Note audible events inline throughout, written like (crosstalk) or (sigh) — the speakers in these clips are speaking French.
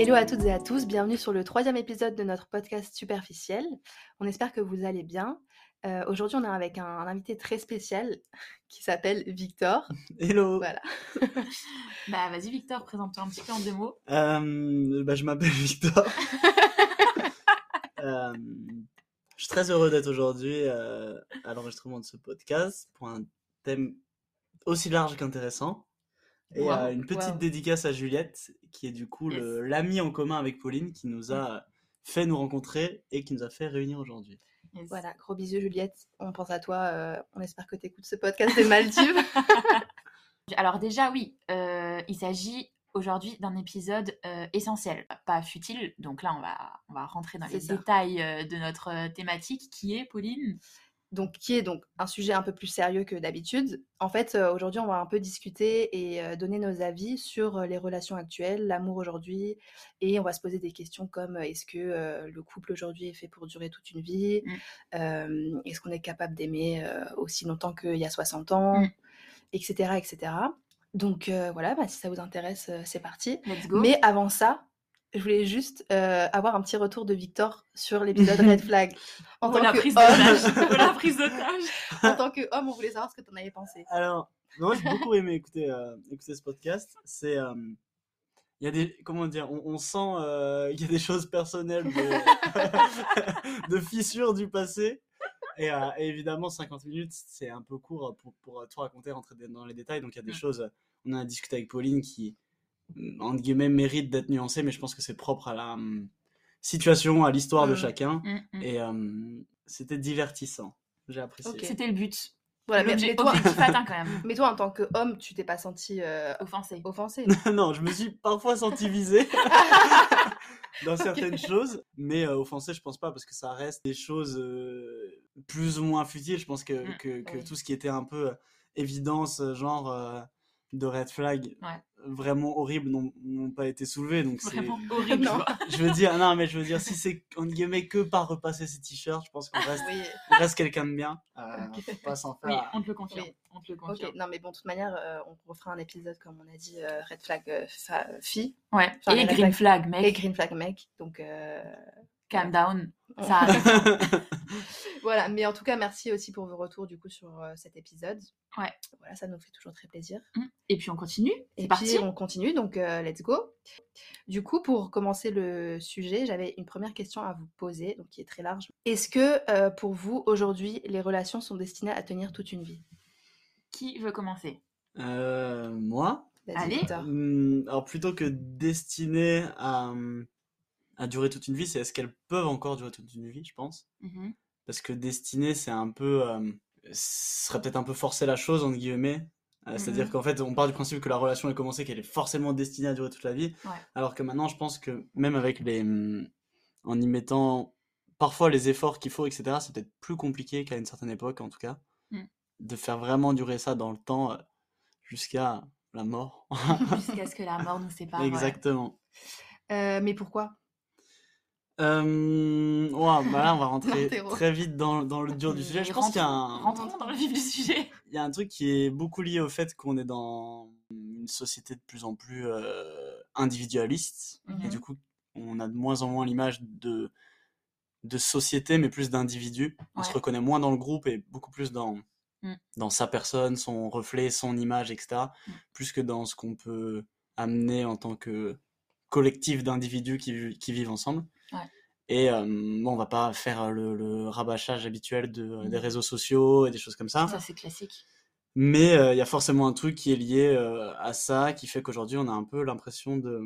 Hello à toutes et à tous, bienvenue sur le troisième épisode de notre podcast Superficiel. On espère que vous allez bien. Euh, Aujourd'hui, on est avec un, un invité très spécial (laughs) qui s'appelle Victor. Hello. Voilà. (laughs) Bah vas-y Victor, présente-toi un petit peu en deux mots. Euh, bah, je m'appelle (laughs) Victor. Euh, je suis très heureux d'être aujourd'hui euh, à l'enregistrement de ce podcast pour un thème aussi large qu'intéressant. Et Wow, euh, une petite wow. dédicace à Juliette, qui est du coup le- l'amie en commun avec Pauline, qui nous a fait nous rencontrer et qui nous a fait réunir aujourd'hui. Yes. Voilà, gros bisous Juliette, on pense à toi, euh, on espère que tu écoutes ce podcast des Maldives. (laughs) (laughs) Alors déjà oui, euh, il s'agit aujourd'hui d'un épisode euh, essentiel, pas futile. Donc là on va on va rentrer dans les ça. détails euh, de notre thématique qui est Pauline? Donc qui est donc un sujet un peu plus sérieux que d'habitude. En fait, euh, aujourd'hui, on va un peu discuter et euh, donner nos avis sur euh, les relations actuelles, l'amour aujourd'hui, et on va se poser des questions comme est-ce que le couple aujourd'hui est fait pour durer toute une vie? Mm. Est-ce qu'on est capable d'aimer aussi longtemps qu'il y a 60 ans? Mm. Etc. etc. Donc voilà, bah, si ça vous intéresse, c'est parti. Let's go. Mais avant ça, je voulais juste euh, avoir un petit retour de Victor sur l'épisode Red (laughs) Flag. En Oh, tant la que prise homme- (laughs) d'otage. Oh, la prise d'otage. (laughs) en tant qu'homme, on voulait savoir ce que tu en avais pensé. Alors, moi j'ai beaucoup aimé écouter, euh, écouter ce podcast. C'est. euh, Il y a des. Comment dire On, on sent euh, qu'il y a des choses personnelles de, de fissures du passé. Et, euh, et évidemment, 50 minutes, c'est un peu court pour, pour tout raconter, rentrer dans les détails. Donc il y a des choses. On a discuté avec Pauline qui, entre guillemets, méritent d'être nuancées, mais je pense que c'est propre à la hum, situation, à l'histoire de Mm. chacun. Mm, mm. Et euh, c'était divertissant. J'ai apprécié. Ok. C'était le but. Voilà, mais, mais toi, (laughs) atteint quand même. mais toi, en tant qu'homme, tu t'es pas senti euh, Offensé. offensé (laughs) non, je me suis parfois senti visé (laughs) dans certaines choses, mais euh, offensé, je pense pas, parce que ça reste des choses euh, plus ou moins futiles. Je pense que, que, que oui. tout ce qui était un peu euh, évidence, genre euh, de red flag, Ouais. vraiment horrible, n'ont pas été soulevés. Donc c'est, Vraiment horrible. Je veux dire, non, mais je veux dire, si c'est en guillemets que par repasser ses t-shirts, je pense qu'on reste, Oui, reste quelqu'un de bien. Euh, Ok. faut pas s'en Oui, faire. on te le confirme. Oui. On te le confirme. Non, mais bon, de toute manière, euh, on refera un épisode, comme on a dit, euh, Red Flag euh, fille Ouais. Enfin, Et green flag- flag, et mec. Green Flag mec. Donc, euh, Calm down. Ça arrive. (laughs) voilà. Mais en tout cas, merci aussi pour vos retours, du coup, sur euh, cet épisode. Ouais. Voilà, ça nous fait toujours très plaisir. Et puis on continue. Et C'est parti. puis on continue, donc euh, let's go. Du coup, pour commencer le sujet, j'avais une première question à vous poser, donc qui est très large. Est-ce que euh, pour vous, aujourd'hui, les relations sont destinées à tenir toute une vie? Qui veut commencer? Euh, moi? Allez. Hum, alors plutôt que destinées à, hum, à durer toute une vie, c'est est-ce qu'elles peuvent encore durer toute une vie, je pense. Mhm. Parce que destinées, c'est un peu... euh, ce serait peut-être un peu forcer la chose, entre guillemets. Euh, C'est-à-dire Mhm. qu'en fait, on part du principe que la relation est commencée, qu'elle est forcément destinée à durer toute la vie. Ouais. Alors que maintenant, je pense que même avec les... hum, En y mettant parfois les efforts qu'il faut, etc., c'est peut-être plus compliqué qu'à une certaine époque, en tout cas. Mm. De faire vraiment durer ça dans le temps euh, jusqu'à la mort. (laughs) Jusqu'à ce que la mort (laughs) nous sépare. ouais. Exactement. Euh, mais pourquoi? Euh, bah là, on va rentrer très vite dans, dans le dur du sujet. Je pense qu'il y a un, Rentrons dans le vif du sujet. il y a un truc qui est beaucoup lié au fait qu'on est dans une société de plus en plus euh, individualiste. Et Mhm. du coup, on a de moins en moins l'image de, de société, mais plus d'individu. On se reconnaît moins dans le groupe et beaucoup plus dans, Mm. dans sa personne, son reflet, son image, etc. Mm. Plus que dans ce qu'on peut amener en tant que collectif d'individus qui, qui vivent ensemble. Ouais. Et euh, bon, on va pas faire le, le rabâchage habituel de, Mm. des réseaux sociaux et des choses comme ça. Ça, c'est classique. Mais euh, il y a forcément un truc qui est lié euh, à ça, qui fait qu'aujourd'hui, on a un peu l'impression de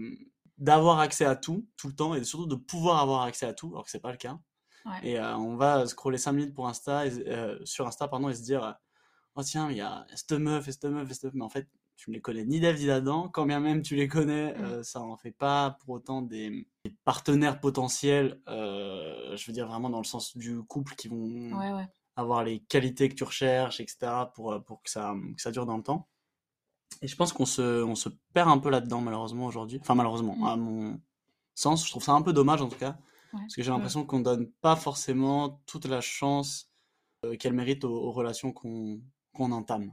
d'avoir accès à tout, tout le temps, et surtout de pouvoir avoir accès à tout, alors que c'est pas le cas. Ouais. Et euh, on va scroller 5 minutes pour Insta, et, euh, sur Insta, pardon, et se dire, euh, oh tiens, il y a cette meuf, et cette meuf, et cette meuf, mais en fait, tu ne les connais ni Dave ni Adam, quand bien même tu les connais, Mm. euh, ça en fait pas pour autant des, des partenaires potentiels, euh, je veux dire vraiment dans le sens du couple qui vont Ouais, ouais. avoir les qualités que tu recherches, etc., pour, euh, pour que, ça, que ça dure dans le temps. Et je pense qu'on se, on se perd un peu là-dedans, malheureusement, aujourd'hui. Enfin, malheureusement, Mm. à mon sens. Je trouve ça un peu dommage, en tout cas. Ouais. Parce que j'ai l'impression qu'on donne pas forcément toute la chance euh, qu'elle mérite aux, aux relations qu'on qu'on entame.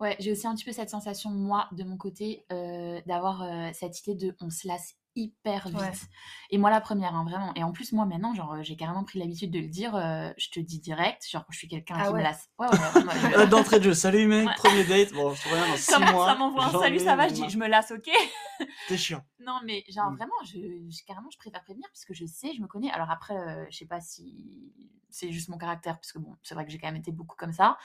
Ouais, j'ai aussi un petit peu cette sensation, moi, de mon côté, euh, d'avoir euh, cette idée de on se lasse hyper vite. Ouais. Et moi, la première, hein, vraiment. Et en plus, moi, maintenant, genre, j'ai carrément pris l'habitude de le dire. euh, je te dis direct, genre, je suis quelqu'un Ah qui me lasse. Ouais, ouais, (laughs) Euh, D'entrée de jeu, salut mec, Ouais. premier date. Bon, je reviens dans 6 Comme mois. ça m'envoie un salut, ça va, je dis, je me lasse, ok? (laughs) T'es chiant. Non, mais genre Mm. vraiment, je, je- carrément, je préfère prévenir puisque je sais, je me connais. Alors après, euh, je sais pas si c'est juste mon caractère, parce que bon, c'est vrai que j'ai quand même été beaucoup comme ça.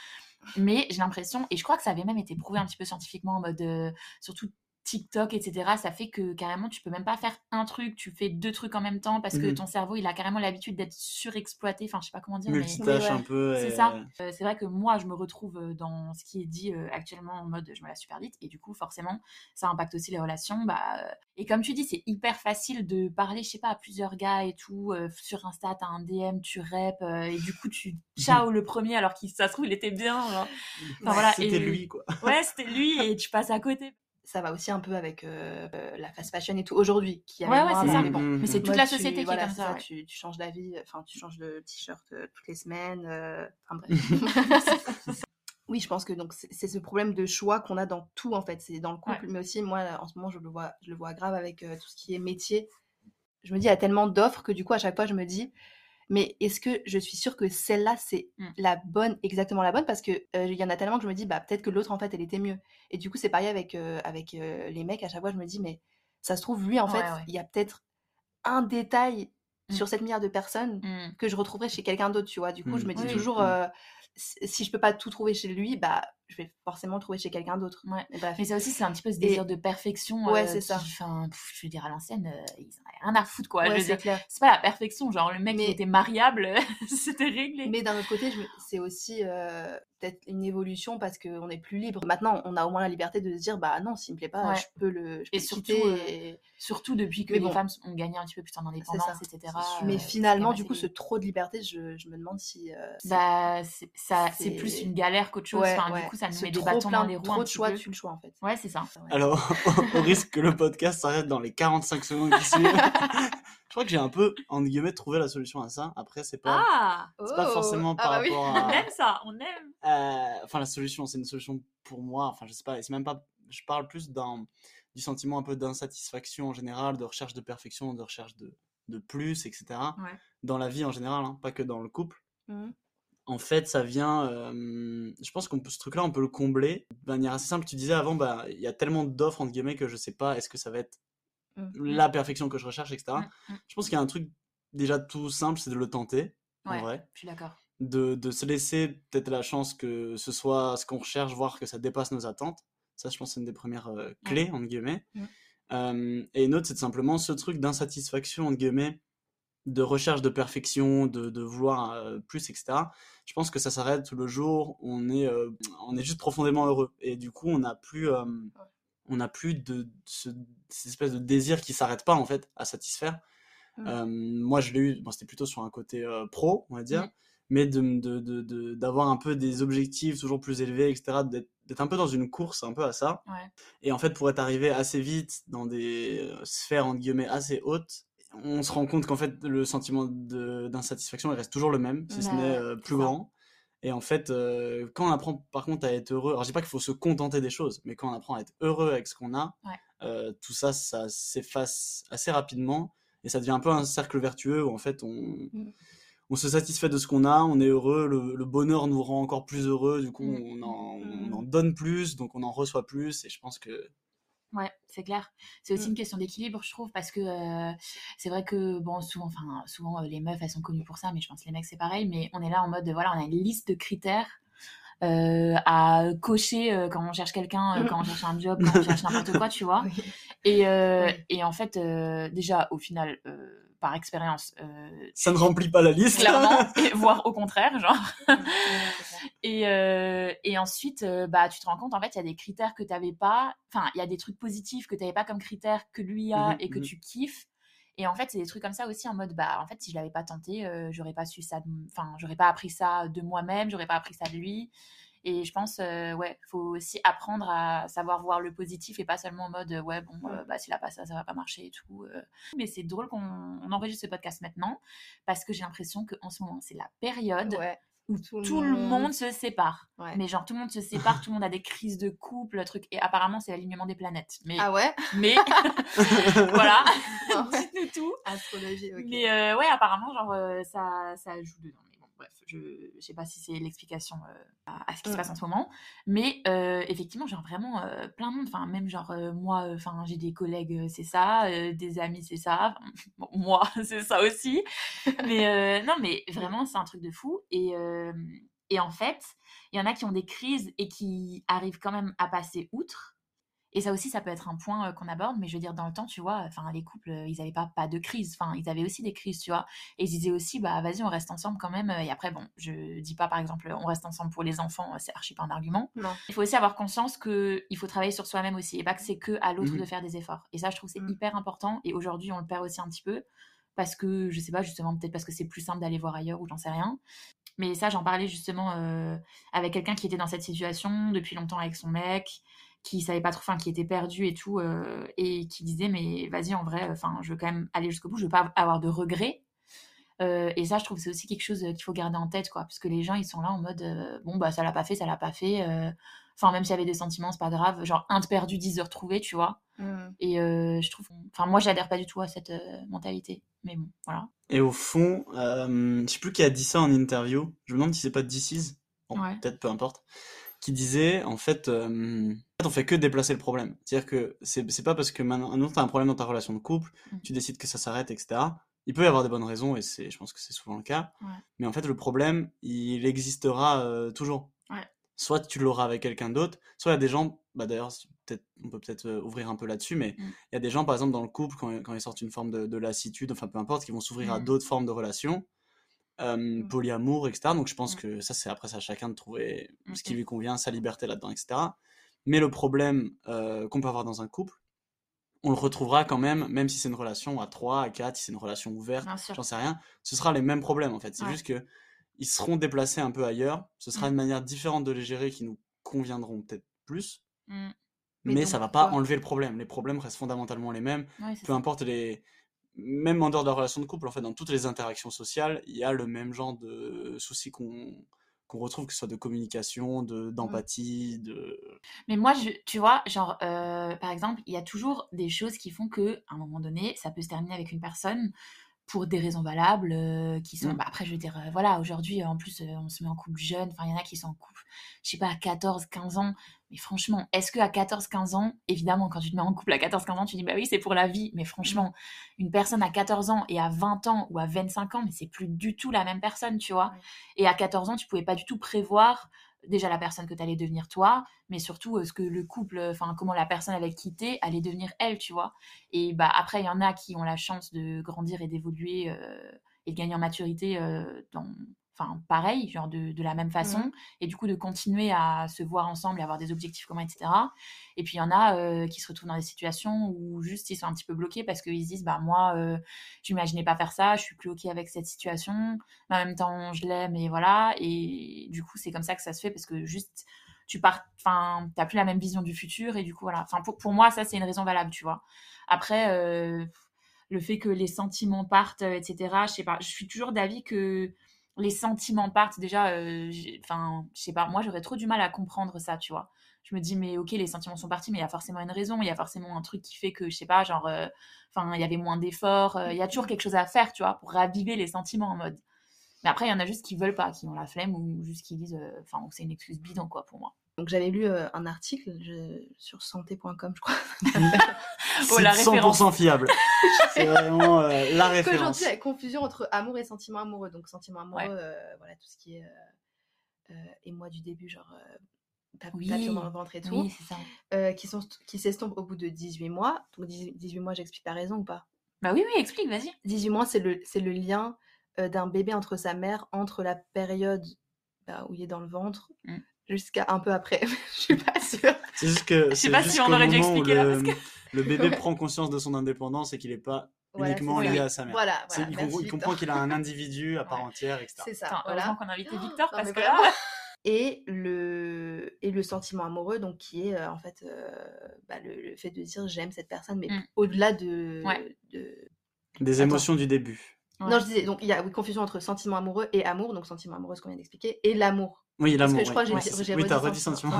Mais j'ai l'impression, et je crois que ça avait même été prouvé un petit peu scientifiquement en mode, euh, surtout TikTok, etc. Ça fait que carrément, tu peux même pas faire un truc, tu fais deux trucs en même temps parce que Mhm. ton cerveau, il a carrément l'habitude d'être surexploité. Enfin, je sais pas comment dire, mais Multitâche Oui, ouais. un peu. c'est ça. Euh, c'est vrai que moi, je me retrouve euh, dans ce qui est dit euh, actuellement en mode je me lasse super vite. Et du coup, forcément, ça impacte aussi les relations. Bah, et comme tu dis, c'est hyper facile de parler, je sais pas, à plusieurs gars et tout. euh, sur Insta, t'as un DM, tu rep. et du coup, tu (laughs) ciao le premier alors qu'il ça se trouve, il était bien. voilà, C'était et- lui, quoi. Ouais, c'était lui et tu passes à côté. Ça va aussi un peu avec euh, euh, la fast fashion et tout aujourd'hui. Qui Ouais, ouais, c'est ça. Mais bon. Mais c'est toute Moi, la tu- société qui voilà, est comme c'est ça. ouais. Tu, tu changes d'avis, enfin, tu changes de t-shirt euh, toutes les semaines. euh, Enfin bref. (laughs) oui, je pense que donc c'est ce problème de choix qu'on a dans tout en fait. C'est dans le couple, mais aussi moi en ce moment je le vois, je le vois grave avec euh, tout ce qui est métier. Je me dis il y a tellement d'offres que du coup à chaque fois je me dis mais est-ce que je suis sûre que celle-là c'est Mm. la bonne, exactement la bonne? Parce que euh, il y en a tellement que je me dis bah peut-être que l'autre en fait elle était mieux. Et du coup c'est pareil avec euh, avec euh, les mecs à chaque fois je me dis mais ça se trouve lui en Ouais, fait ouais. il y a peut-être un détail Mm. sur cette milliard de personnes Mm. que je retrouverai chez quelqu'un d'autre, tu vois? Du coup, je me dis Oui. toujours, euh, si si je peux pas tout trouver chez lui, bah, je vais forcément le trouver chez quelqu'un d'autre. Ouais. Mais ça aussi, c'est un petit peu ce Et- désir de perfection. Ouais, euh, c'est ça. Enfin, je veux dire, à l'ancienne, euh, ils en avaient rien à foutre, quoi. Ouais, c'est clair. c'est pas la perfection. Genre, le mec, Mais- était mariable, (laughs) c'était réglé. Mais d'un autre côté, je c'est aussi euh, peut-être une évolution parce qu'on est plus libre. Maintenant, on a au moins la liberté de se dire, bah non, s'il me plaît pas, Ouais. je peux le, je peux Et le surtout, quitter. et- Surtout depuis que Mais les bon. femmes ont gagné un petit peu plus en indépendance, ça. etc. Mais finalement, du coup, ce trop de liberté, je, je me demande si. Bah, c'est ça- c'est c'est- plus une galère qu'autre chose. Ouais, enfin, ouais. Du coup, ça nous met des bâtons plein- dans les roues. Trop un de choix, tu le choix en fait. Ouais, c'est ça. Ouais. Alors, (laughs) au risque que le podcast s'arrête dans les 45 secondes qui suivent, (laughs) je crois que j'ai un peu, en guillemets, trouvé la solution à ça. Après, c'est pas, Ah c'est pas forcément par Ah bah oui. rapport On à. aime ça, on aime. Euh, enfin, la solution, c'est une solution pour moi. Enfin, je sais pas, c'est même pas. Je parle plus d'un du sentiment un peu d'insatisfaction en général, de recherche de perfection, de recherche de, de plus, etc. Ouais. Dans la vie en général, hein, pas que dans le couple. Mhm. En fait, ça vient. euh, je pense qu'on ce truc-là, on peut le combler de manière assez simple. Tu disais avant, bah, il y a tellement d'offres entre guillemets que je sais pas. Est-ce que ça va être Mhm. la perfection que je recherche, etc. Mm, mm. Je pense qu'il y a un truc déjà tout simple, c'est de le tenter. En Ouais, vrai je suis d'accord. de, de se laisser peut-être la chance que ce soit ce qu'on recherche, voir que ça dépasse nos attentes. Ça, je pense, c'est une des premières euh, clés, entre guillemets. Euh, et une autre, c'est simplement ce truc d'insatisfaction, entre guillemets, de recherche de perfection, de, de vouloir euh, plus, etc. Je pense que ça s'arrête le jour où on est, euh, on est juste profondément heureux. Et du coup, on n'a plus, euh, on plus de ce, cette espèce de désir qui s'arrête pas, en fait, à satisfaire. Moi, je l'ai eu, bon, c'était plutôt sur un côté pro, on va dire, mais de, de, de, de- d'avoir un peu des objectifs toujours plus élevés, etc., d'être, un peu dans une course un peu à ça. Ouais. Et en fait, pour être arrivé assez vite dans des sphères, entre guillemets, assez hautes, on se rend compte qu'en fait, le sentiment d'insatisfaction, il reste toujours le même, si ce Ouais, n'est euh, plus grand. Et en fait, euh, quand on apprend par contre à être heureux, alors je dis pas qu'il faut se contenter des choses, mais quand on apprend à être heureux avec ce qu'on a, Ouais. euh, tout ça, ça s'efface assez rapidement et ça devient un peu un cercle vertueux où en fait on, Mm. on se satisfait de ce qu'on a, on est heureux, le, le bonheur nous rend encore plus heureux, du coup Mm. on, en, Mm. on en donne plus, donc on en reçoit plus et je pense que Ouais, c'est clair. C'est aussi Mm. une question d'équilibre, je trouve, parce que euh, c'est vrai que, bon, souvent, enfin, souvent, les meufs, elles sont connues pour ça, mais je pense que les mecs, c'est pareil. Mais on est là en mode, voilà, on a une liste de critères euh, à cocher euh, quand on cherche quelqu'un, quand on cherche un job, quand on cherche (laughs) n'importe quoi, tu vois. Oui. Et, et en fait, déjà, au final, par expérience, euh, ça ne remplit pas la liste. clairement, (laughs) et, voire au contraire, genre. Et, euh, et ensuite, euh, bah, tu te rends compte, en fait, il y a des critères que tu n'avais pas. Enfin, il y a des trucs positifs que tu n'avais pas comme critères que lui a Mhm, et que mhm. tu kiffes. Et en fait, c'est des trucs comme ça aussi en mode, bah, en fait, si je l'avais pas tenté, euh, j'aurais pas su ça. Enfin, j'aurais pas appris ça de moi-même, j'aurais pas appris ça de lui. Et je pense, euh, ouais, faut aussi apprendre à savoir voir le positif et pas seulement en mode, euh, ouais, bon, euh, bah, s'il a pas ça, ça va pas marcher et tout. euh. Mais c'est drôle qu'on on enregistre ce podcast maintenant parce que j'ai l'impression qu'en ce moment, c'est la période Ouais. où tout, le monde se sépare. Mais genre, tout le monde se sépare, tout le monde a des crises de couple, truc. Et apparemment, c'est l'alignement des planètes. Mais, ah ouais? Mais, (laughs) voilà, (laughs) dites-nous tout. Astrologie, ok. Mais ouais, apparemment, genre, ça, ça joue dedans. Bref, je, je sais pas si c'est l'explication euh, à, ce qui se passe en ce moment. Mais effectivement, genre, vraiment, plein de monde. Enfin, même genre, moi, enfin, j'ai des collègues, c'est ça. des amis, c'est ça. (laughs) Bon, moi, (laughs) c'est ça aussi. mais (laughs) non, mais vraiment, c'est un truc de fou. Et et en fait, il y en a qui ont des crises et qui arrivent quand même à passer outre. Et ça aussi, ça peut être un point qu'on aborde, mais je veux dire, dans le temps, tu vois, enfin, les couples, ils n'avaient pas, pas de crise, enfin, ils avaient aussi des crises, tu vois. Et ils disaient aussi, bah, vas-y, on reste ensemble quand même. Et après, bon, je dis pas, par exemple, on reste ensemble pour les enfants, c'est archi pas un argument. Il faut aussi avoir conscience qu'il faut travailler sur soi-même aussi, et pas que c'est que à l'autre mmh de faire des efforts. Et ça, je trouve c'est mmh. hyper important. Et aujourd'hui, on le perd aussi un petit peu, parce que, je sais pas, justement, peut-être parce que c'est plus simple d'aller voir ailleurs, ou j'en sais rien. Mais ça, j'en parlais justement euh, avec quelqu'un qui était dans cette situation depuis longtemps avec son mec, qui savait pas trop, enfin, qui était perdu et tout, euh, et qui disait, mais vas-y, en vrai, enfin, je veux quand même aller jusqu'au bout, je veux pas avoir de regrets. Euh, et ça, je trouve que c'est aussi quelque chose qu'il faut garder en tête, quoi, parce que les gens, ils sont là en mode, bon, bah, ça l'a pas fait, ça l'a pas fait. Enfin, même s'il y avait des sentiments, c'est pas grave. Genre, un de perdu, dix de retrouvé, tu vois. Mmh. Et je trouve. Enfin, moi, j'adhère pas du tout à cette mentalité. Mais bon, voilà. Et au fond, euh, je sais plus qui a dit ça en interview. Je me demande si c'est pas DC's. Bon, Peut-être, peu importe. Qui disait, en fait, euh, on fait que déplacer le problème. C'est-à-dire que c'est pas parce que maintenant tu as un problème dans ta relation de couple, mm. tu décides que ça s'arrête, etc. Il peut y avoir des bonnes raisons, et c'est, je pense que c'est souvent le cas. Mais en fait, le problème, il existera euh, toujours. Soit tu l'auras avec quelqu'un d'autre, soit il y a des gens, bah d'ailleurs, on peut peut-être euh, ouvrir un peu là-dessus, mais mmh. il y a des gens, par exemple, dans le couple, quand, quand ils sortent une forme de, lassitude, enfin peu importe, qui vont s'ouvrir à mmh. d'autres formes de relations, mmh. polyamour, etc. Donc je pense que ça, c'est après ça à chacun de trouver ce qui lui convient, sa liberté là-dedans, etc. Mais le problème euh, qu'on peut avoir dans un couple, on le retrouvera quand même, même si c'est une relation à 3, à 4, si c'est une relation ouverte, j'en sais rien, ce sera les mêmes problèmes en fait. C'est juste que ils seront déplacés un peu ailleurs, ce sera une manière différente de les gérer qui nous conviendront peut-être plus mais, ça va pas enlever le problème. Les problèmes restent fondamentalement les mêmes. Peu importe les. Même en dehors de la relation de couple, en fait, dans toutes les interactions sociales, il y a le même genre de soucis qu'on qu'on retrouve, que ce soit de communication, de mmh. d'empathie, de... Mais moi, je, tu vois, genre, euh, par exemple, il y a toujours des choses qui font que, à un moment donné, ça peut se terminer avec une personne pour des raisons valables, euh, qui sont... Mmh. Bah, après, je veux dire, euh, voilà, aujourd'hui, en plus, on se met en couple jeune, enfin, il y en a qui sont en couple, je sais pas, à 14, 15 ans, mais franchement, est-ce que à 14-15 ans, évidemment, quand tu te mets en couple à 14-15 ans, tu dis bah oui, c'est pour la vie. Mais franchement, une personne à 14 ans et à 20 ans ou à 25 ans, mais c'est plus du tout la même personne, tu vois. Et à 14 ans, tu pouvais pas du tout prévoir déjà la personne que tu allais devenir toi, mais surtout euh, ce que le couple, enfin comment la personne allait quitter, allait devenir elle, tu vois. Et bah après, il y en a qui ont la chance de grandir et d'évoluer euh, et de gagner en maturité euh, dans enfin pareil, genre de, de la même façon, mmh. et du coup de continuer à se voir ensemble et avoir des objectifs communs, etc. Et puis il y en a euh, qui se retrouvent dans des situations où juste ils sont un petit peu bloqués parce qu'ils se disent bah moi euh, j'imaginais pas faire ça, je suis plus ok avec cette situation, mais en même temps je l'aime et voilà, et du coup c'est comme ça que ça se fait parce que juste tu pars, enfin t'as plus la même vision du futur et du coup voilà, enfin pour, pour moi ça c'est une raison valable, tu vois. Après euh, le fait que les sentiments partent, etc. Je sais pas, je suis toujours d'avis que les sentiments partent. Déjà euh, enfin je sais pas moi j'aurais trop du mal à comprendre ça tu vois. Je me dis mais ok les sentiments sont partis mais il y a forcément une raison. Il y a forcément un truc qui fait que je sais pas genre euh, enfin il y avait moins d'efforts euh, il y a toujours quelque chose à faire tu vois pour raviver les sentiments en mode. Mais après il y en a juste qui veulent pas qui ont la flemme ou juste qui disent enfin c'est une excuse bidon quoi pour moi donc j'avais lu un article sur santé.com, je crois. (laughs) oh, la 100% fiable. (laughs) c'est vraiment la référence. Aujourd'hui, la confusion entre amour et sentiment amoureux. Donc sentiment amoureux, voilà tout ce qui est et moi du début, genre oui. papillon dans le ventre et tout, oui, ça. qui sont qui s'estompent au bout de 18 mois. Donc 18 mois, j'explique ta raison ou pas? Bah oui, oui, explique, vas-y. 18 mois, c'est le c'est le lien d'un bébé entre sa mère entre la période bah, où il est dans le ventre mmh jusqu'à un peu après. (laughs) je suis pas sûre. C'est juste que. Je sais pas si on aurait dû expliquer là. Parce que... le bébé prend conscience de son indépendance et qu'il n'est pas uniquement lié à sa mère. Voilà, voilà. il, comprend qu'il a un (laughs) individu à part entière, etc. C'est ça. Heureusement qu'on a invité (gasps) Victor parce que là. (laughs) Et le, et le sentiment amoureux, donc qui est euh, en fait euh, bah, le, fait de dire j'aime cette personne, mais mm. au-delà de, de, Des émotions du début. Non, je disais, donc il y a oui, confusion entre sentiment amoureux et amour, donc sentiment amoureux, ce qu'on vient d'expliquer, et l'amour. Oui, Parce l'amour. que je crois oui. que Ouais, j'ai Oui, t'as redit sentiment.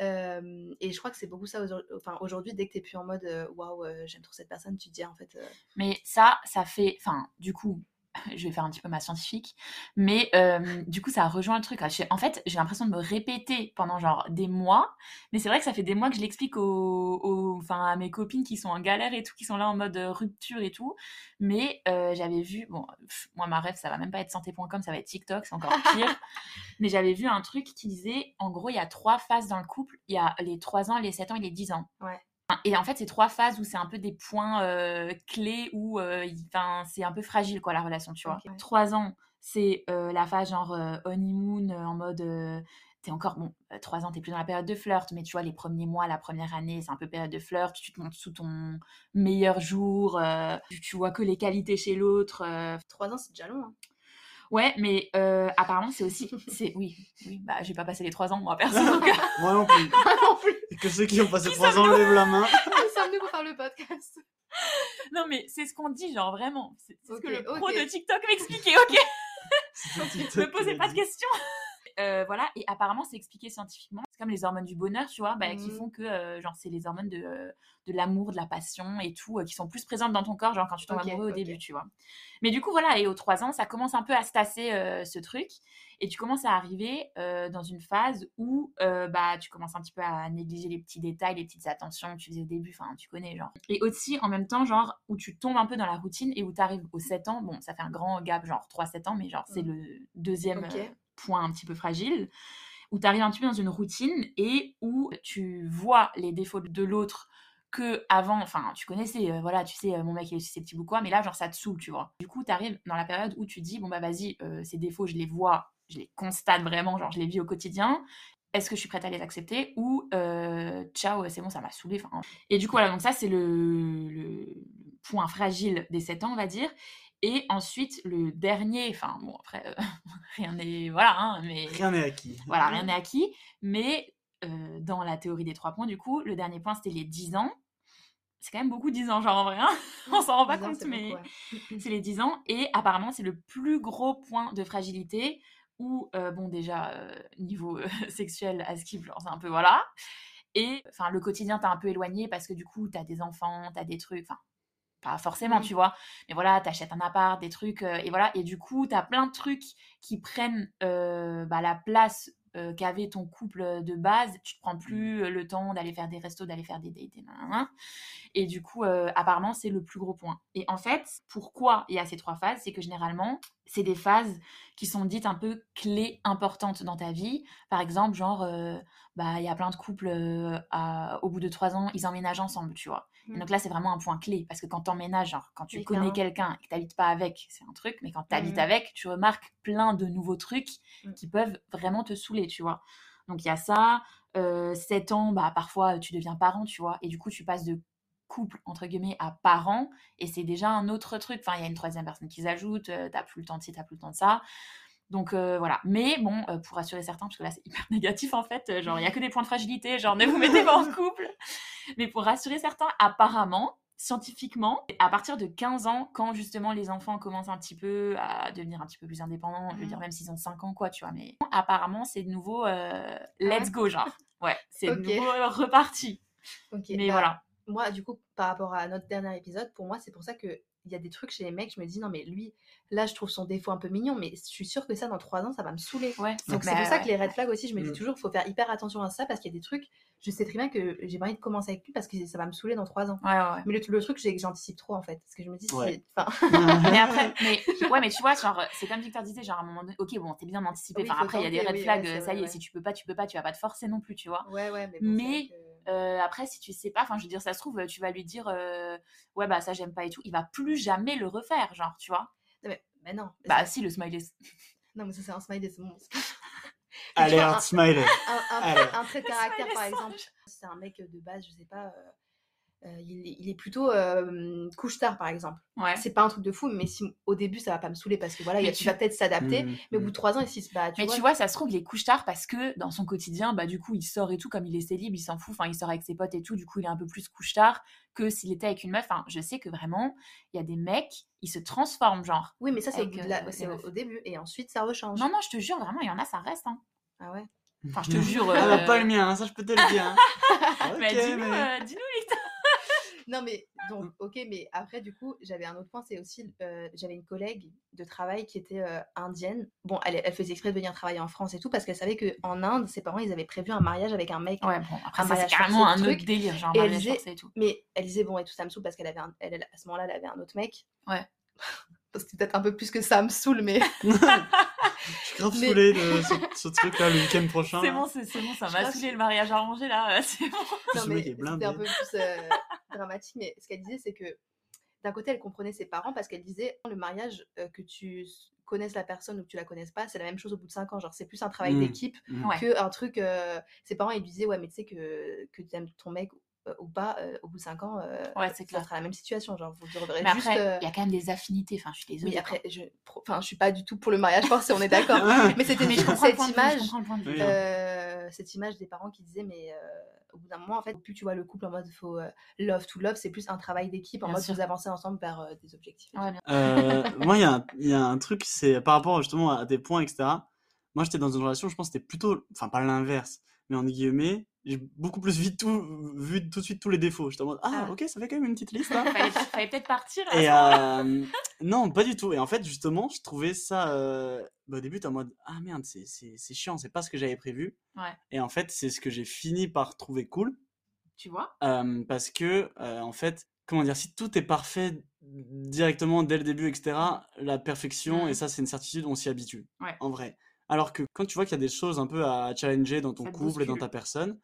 Euh, et je crois que c'est beaucoup ça aujourd'hui. Enfin, aujourd'hui, dès que t'es plus en mode euh, waouh, euh, j'aime trop cette personne, tu te dis en fait. euh, Mais ça, ça fait. Enfin, du coup, (laughs) je vais faire un petit peu ma scientifique. Mais euh, du coup, ça rejoint le truc. En fait, j'ai l'impression de me répéter pendant genre des mois. Mais c'est vrai que ça fait des mois que je l'explique aux, aux- enfin, à mes copines qui sont en galère et tout, qui sont là en mode euh, rupture et tout. Mais euh, j'avais vu. Bon, pff, moi, ma rêve, ça va même pas être santé.com, ça va être TikTok, c'est encore pire. (laughs) mais j'avais vu un truc qui disait en gros, il y a trois phases dans le couple il y a les 3 ans, les 7 ans et les 10 ans. Ouais. Et en fait, c'est trois phases où c'est un peu des points euh, clés où euh, c'est un peu fragile, quoi, la relation, tu vois. Trois ans, c'est euh, la phase genre euh, honeymoon, en mode. euh, T'es encore, bon, trois ans, t'es plus dans la période de flirt, mais tu vois, les premiers mois, la première année, c'est un peu période de flirt, tu te montres sous ton meilleur jour, euh, tu, tu vois que les qualités chez l'autre. euh. Trois ans, c'est déjà long. hein. Ouais, mais euh, apparemment, c'est aussi. c'est Oui, oui, bah, j'ai pas passé les trois ans, moi, perso. (laughs) Moi non plus. (laughs) non plus. Que ceux qui ont passé trois ans lèvent la (laughs) main. Nous sommes nous pour faire le podcast. non, mais c'est ce qu'on dit, genre vraiment. C'est ce que le pro de TikTok m'expliquait, ok? (laughs) Ne posez pas de questions. Euh, voilà, et apparemment c'est expliqué scientifiquement. C'est comme les hormones du bonheur, tu vois, bah, qui Mhm. font que euh, genre c'est les hormones de, euh, de l'amour, de la passion et tout, euh, qui sont plus présentes dans ton corps, genre quand tu tombes amoureux au début, tu vois. Mais du coup, voilà, et aux 3 ans, ça commence un peu à se tasser ce truc, et tu commences à arriver dans une phase où bah, tu commences un petit peu à négliger les petits détails, les petites attentions que tu faisais au début, enfin, tu connais, genre. Et aussi, en même temps, genre, où tu tombes un peu dans la routine et où tu arrives aux 7 ans, bon, ça fait un grand gap, genre 3-7 ans, mais genre, c'est Mhm. le deuxième Ok. Point un petit peu fragile, où tu arrives un petit peu dans une routine et où tu vois les défauts de l'autre que avant, enfin, tu connaissais, euh, voilà, tu sais, euh, mon mec il est susceptible ou quoi, mais là, genre, ça te saoule, tu vois. Du coup, tu arrives dans la période où tu dis, bon, bah, vas-y, euh, ces défauts, je les vois, je les constate vraiment, genre, je les vis au quotidien. Est-ce que je suis prête à les accepter ou ciao, c'est bon, ça m'a saoulé. Et du coup, voilà, donc ça, c'est le, le point fragile des 7 ans, on va dire. Et ensuite, le dernier, enfin, bon, après, euh, (laughs) rien n'est. Voilà, hein, mais. Rien n'est acquis. Voilà, rien n'est acquis. Mais euh, dans la théorie des trois points, du coup, le dernier point, c'était les 10 ans. C'est quand même beaucoup 10 ans, genre en vrai. hein. (laughs) On s'en rend pas ans, compte, mais beaucoup, ouais. c'est les 10 ans. Et apparemment, c'est le plus gros point de fragilité où, euh, bon, déjà, euh, niveau euh, (laughs) sexuel, à skip, genre, c'est un peu voilà. Et enfin, le quotidien, t'as un peu éloigné parce que du coup, t'as des enfants, t'as des trucs, enfin, pas forcément, Mhm. tu vois, mais voilà, t'achètes un appart, des trucs, euh, et voilà, et du coup, t'as plein de trucs qui prennent euh, bah, la place euh, qu'avait ton couple de base. Tu te prends plus euh, le temps d'aller faire des restos, d'aller faire des dates, et nanana. Et du coup, apparemment, c'est le plus gros point. Et en fait, pourquoi il y a ces trois phases? C'est que généralement, c'est des phases qui sont dites un peu clés importantes dans ta vie. Par exemple, genre, bah, il y a plein de couples, à- au bout de trois ans, ils emménagent ensemble, tu vois. Et Mm. donc là, c'est vraiment un point clé parce que quand t'emménages, genre, quand tu connais quelqu'un et que t'habites pas avec, c'est un truc, mais quand t'habites Mhm. avec, tu remarques plein de nouveaux trucs Mm. qui peuvent vraiment te saouler, tu vois. Donc il y a ça. Euh, 7 ans, bah, parfois, tu deviens parent, tu vois. Et du coup, tu passes de couple, entre guillemets, à parent. Et c'est déjà un autre truc. Enfin, il y a une troisième personne qui s'ajoute. euh, t'as plus le temps de ci, t'as plus le temps de ça. Donc euh, voilà. Mais bon, euh, pour rassurer certains, parce que là, c'est hyper (laughs) négatif en fait. euh, genre, il y a que des points de fragilité. Genre, ne vous mettez pas en (laughs) couple. Mais pour rassurer certains, apparemment, scientifiquement, à partir de 15 ans, quand justement les enfants commencent un petit peu à devenir un petit peu plus indépendants, je veux Mhm. dire même s'ils ont 5 ans quoi, tu vois, mais apparemment c'est de nouveau let's Ah ouais go genre. Ouais, c'est de nouveau reparti. Ok, Mais bah, voilà. Moi, du coup, par rapport à notre dernier épisode, pour moi, c'est pour ça que il y a des trucs chez les mecs, je me dis non mais lui, là je trouve son défaut un peu mignon, mais je suis sûre que ça dans trois ans ça va me saouler. Ouais. Donc c'est bah, pour ça ouais. que les red flags aussi, je me dis Mm. toujours, faut faire hyper attention à ça parce qu'il y a des trucs, je sais très bien que j'ai pas envie de commencer avec lui parce que ça va me saouler dans trois ans. Ouais, ouais. Mais le, le truc, c'est que j'anticipe trop en fait, parce que je me dis, Ouais. c'est, enfin, (laughs) (laughs) Mais après, mais, ouais, mais tu vois, genre, c'est comme Victor disait, genre, à un moment donné, ok, bon, t'es bien d'anticiper. Oui, Enfin, après, il y a des red oui, flags, ça y est, ouais. si tu peux pas, tu peux pas, tu vas pas te forcer non plus, tu vois. ouais, ouais, mais bon, Euh, après, si tu sais pas, enfin, je veux dire, ça se trouve, tu vas lui dire, euh, ouais, bah, ça, j'aime pas et tout, il va plus jamais le refaire, genre, tu vois. Non, mais, mais non, mais Bah, si, le smiley. (laughs) non, mais ça c'est un smiley, c'est bon. (laughs) Allez, vois, un un- smiley. un, un- trait de caractère smiley par exemple. C'est un mec de base, je sais pas, euh, euh, il, est- il est plutôt euh, couche tard, par exemple. Ouais. C'est pas un truc de fou, mais si, au début, ça va pas me saouler parce que voilà, il, Mais il tu- va peut-être s'adapter. Mm, Mais au bout de trois ans, il se dit, bah, tu mais vois, tu vois, ça se trouve, il est couche tard parce que dans son quotidien, bah du coup, il sort et tout, comme il est célib, il s'en fout, enfin, il sort avec ses potes et tout, du coup, il est un peu plus couche tard que s'il était avec une meuf. Enfin, je sais que vraiment, il y a des mecs, ils se transforment, genre. Oui, mais ça, c'est au, euh, au, au début. Et ensuite, ça rechange. Non, non, je te jure, vraiment, il y en a, ça reste. Hein. Ah ouais Enfin, je te jure. Ah, bah, pas le mien, hein, ça je peux te le dire. hein. (laughs) Mais Ok, dis-nous, mais- euh. Non, mais donc, ok, mais après, du coup, j'avais un autre point, c'est aussi, euh, j'avais une collègue de travail qui était euh, indienne. Bon, elle, elle faisait exprès de venir travailler en France et tout, parce qu'elle savait qu'en Inde, ses parents, ils avaient prévu un mariage avec un mec. Ouais, bon, après, Un ça, c'est carrément un autre truc. délire, genre Et elle mariage disait- forcé et tout. Mais elle disait, bon, et tout ça me saoule parce qu'elle avait un, elle, elle- à ce moment-là, elle avait un autre mec. Ouais. (laughs) C'était peut-être un peu plus que ça me saoule, mais. (laughs) Je suis grave Mais- de ce, ce truc-là le week-end prochain. C'est bon, c'est bon, ça m'a saoulé le mariage arrangé là, euh, c'est bon. (laughs) C'était blindé. un peu plus euh, (laughs) dramatique. Mais ce qu'elle disait, c'est que d'un côté, elle comprenait ses parents parce qu'elle disait le mariage, euh, que tu connaisses la personne ou que tu la connaisses pas, c'est la même chose au bout de 5 ans. Genre, c'est plus un travail Mm. d'équipe Mm. Ouais. que un truc. euh, ses parents, ils lui disaient, ouais, mais tu sais que, que tu aimes ton mec ou pas, euh, au bout de 5 ans, euh, Ouais, c'est ça sera la même situation. Genre, vous reverrez Mais juste. après, il euh, y a quand même des affinités, enfin, je suis désolée. Oui, quoi. après, je, enfin, je suis pas du tout pour le mariage forcé, on est d'accord. (laughs) mais c'était cette point de vue, image je comprends le point de vue. Oui. euh, cette image des parents qui disaient mais euh, au bout d'un moment en fait plus tu vois le couple en mode faut euh, love to love c'est plus un travail d'équipe en Bien mode sûr. vous avancez ensemble vers euh, des objectifs Ouais, bien. Euh, (laughs) moi, il y, a un- il y a un truc, c'est par rapport justement à tes points, etc. Moi, j'étais dans une relation, je pense que c'était plutôt, enfin, pas l'inverse, mais en guillemets, j'ai beaucoup plus vite tout, vu tout de suite tous les défauts. J'étais en mode, ah, Ah. ok, ça fait quand même une petite liste. hein. fallait, fallait peut-être partir. Et euh, non, pas du tout. Et en fait, justement, je trouvais ça. euh, bah, au début, t'es en mode Ah merde, c'est, c'est, c'est chiant, c'est pas ce que j'avais prévu. Ouais. Et en fait, c'est ce que j'ai fini par trouver cool. Tu vois? Euh, parce que, euh, en fait, comment dire, si tout est parfait directement dès le début, etc., la perfection, et ça, c'est une certitude, on s'y habitue. Ouais. En vrai. Alors que quand tu vois qu'il y a des choses un peu à challenger dans ton Ça couple et dans ta personne,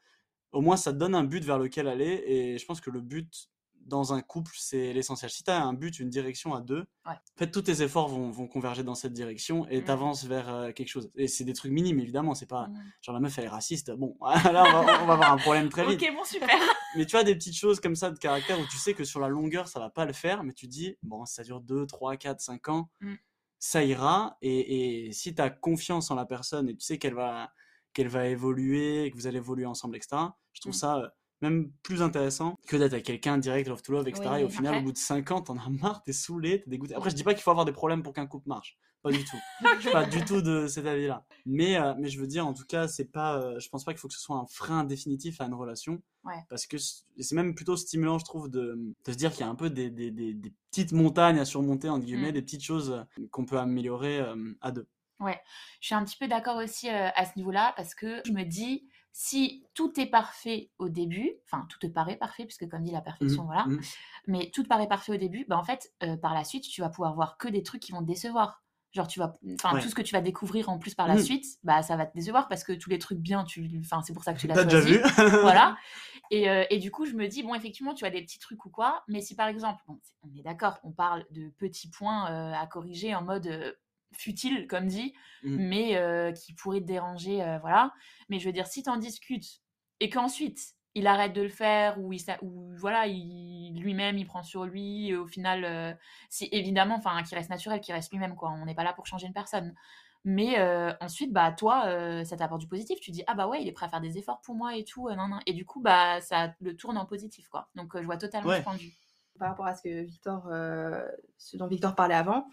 au moins ça te donne un but vers lequel aller. Et je pense que le but dans un couple, c'est l'essentiel. Si tu as un but, une direction à deux, Ouais. en fait, tous tes efforts vont, vont converger dans cette direction et Mhm. tu avances vers euh, quelque chose. Et c'est des trucs minimes, évidemment. C'est pas Mm. genre la meuf, elle est raciste. Bon, (laughs) là, on va, on va avoir un problème très vite. Ok, bon, super. (laughs) Mais tu as des petites choses comme ça de caractère où tu sais que sur la longueur, ça va pas le faire, mais tu dis, bon, ça dure 2, 3, 4, 5 ans, Mm. Ça ira. Et, et si tu as confiance en la personne et tu sais qu'elle va, qu'elle va évoluer, que vous allez évoluer ensemble, etc., je trouve Mm. ça euh, même plus intéressant que d'être avec quelqu'un direct, love to love, etc. Oui, et au final, après- au bout de 5 ans, t'en as marre, t'es saoulé, t'es dégoûté. Après, je dis pas qu'il faut avoir des problèmes pour qu'un couple marche. Pas du tout. Je suis pas du tout de cet avis-là. Mais, euh, mais je veux dire, en tout cas, c'est pas, euh, je pense pas qu'il faut que ce soit un frein définitif à une relation. Ouais. Parce que c'est même plutôt stimulant, je trouve, de, de se dire qu'il y a un peu des, des, des, des petites montagnes à surmonter, entre guillemets, Mm. des petites choses euh, qu'on peut améliorer euh, à deux. Ouais, je suis un petit peu d'accord aussi à ce niveau-là parce que je me dis, si tout est parfait au début, enfin tout te paraît parfait, puisque comme dit la perfection, Mhm, voilà, mhm. mais tout te paraît parfait au début, bah en fait, euh, par la suite, tu vas pouvoir voir que des trucs qui vont te décevoir. Genre, tu vas, enfin, Ouais. tout ce que tu vas découvrir en plus par la Mhm. suite, bah ça va te décevoir parce que tous les trucs bien, tu, enfin, c'est pour ça que tu l'as déjà vu voilà. (laughs) Et, euh, et du coup, je me dis, bon, effectivement, tu as des petits trucs ou quoi, mais si par exemple, bon, on est d'accord, on parle de petits points euh, à corriger en mode euh, futile, comme dit, Mm. mais qui pourraient te déranger, voilà. Mais je veux dire, si tu en discutes et qu'ensuite, il arrête de le faire ou, il, ou voilà, il, lui-même, il prend sur lui, et au final, euh, c'est évidemment, enfin, qu'il reste naturel, qu'il reste lui-même, quoi. On n'est pas là pour changer une personne. Mais euh, ensuite, bah, toi, euh, ça t'apporte du positif. Tu dis, ah bah ouais, il est prêt à faire des efforts pour moi et tout. euh, nan, nan. Et du coup, bah, ça le tourne en positif, quoi. Donc, euh, je vois totalement Ouais. ce point de vue. par rapport à ce que Victor euh, ce dont Victor parlait avant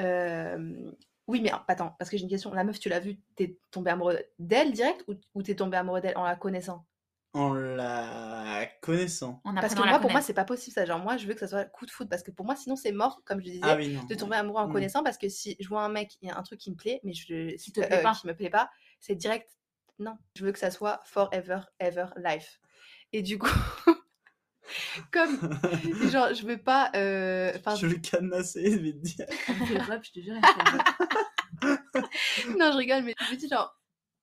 euh, oui mais attends parce que j'ai une question la meuf tu l'as vue t'es tombé amoureux d'elle direct ou, ou t'es tombé amoureux d'elle en la connaissant? En la connaissant. En parce que moi pour moi c'est pas possible ça genre moi je veux que ça soit coup de foot parce que pour moi sinon c'est mort comme je disais Ah oui, non. de tomber amoureux en Mm. connaissant parce que si je vois un mec, il y a un truc qui me plaît, mais je Qui te plaît pas. qui me plaît pas, c'est direct. Non, je veux que ça soit forever, ever, life. Et du coup, (laughs) comme (laughs) genre je veux pas, euh, Je vais le cadenasser, je vais te dire. (laughs) Je te jure, non je rigole, mais je me dis genre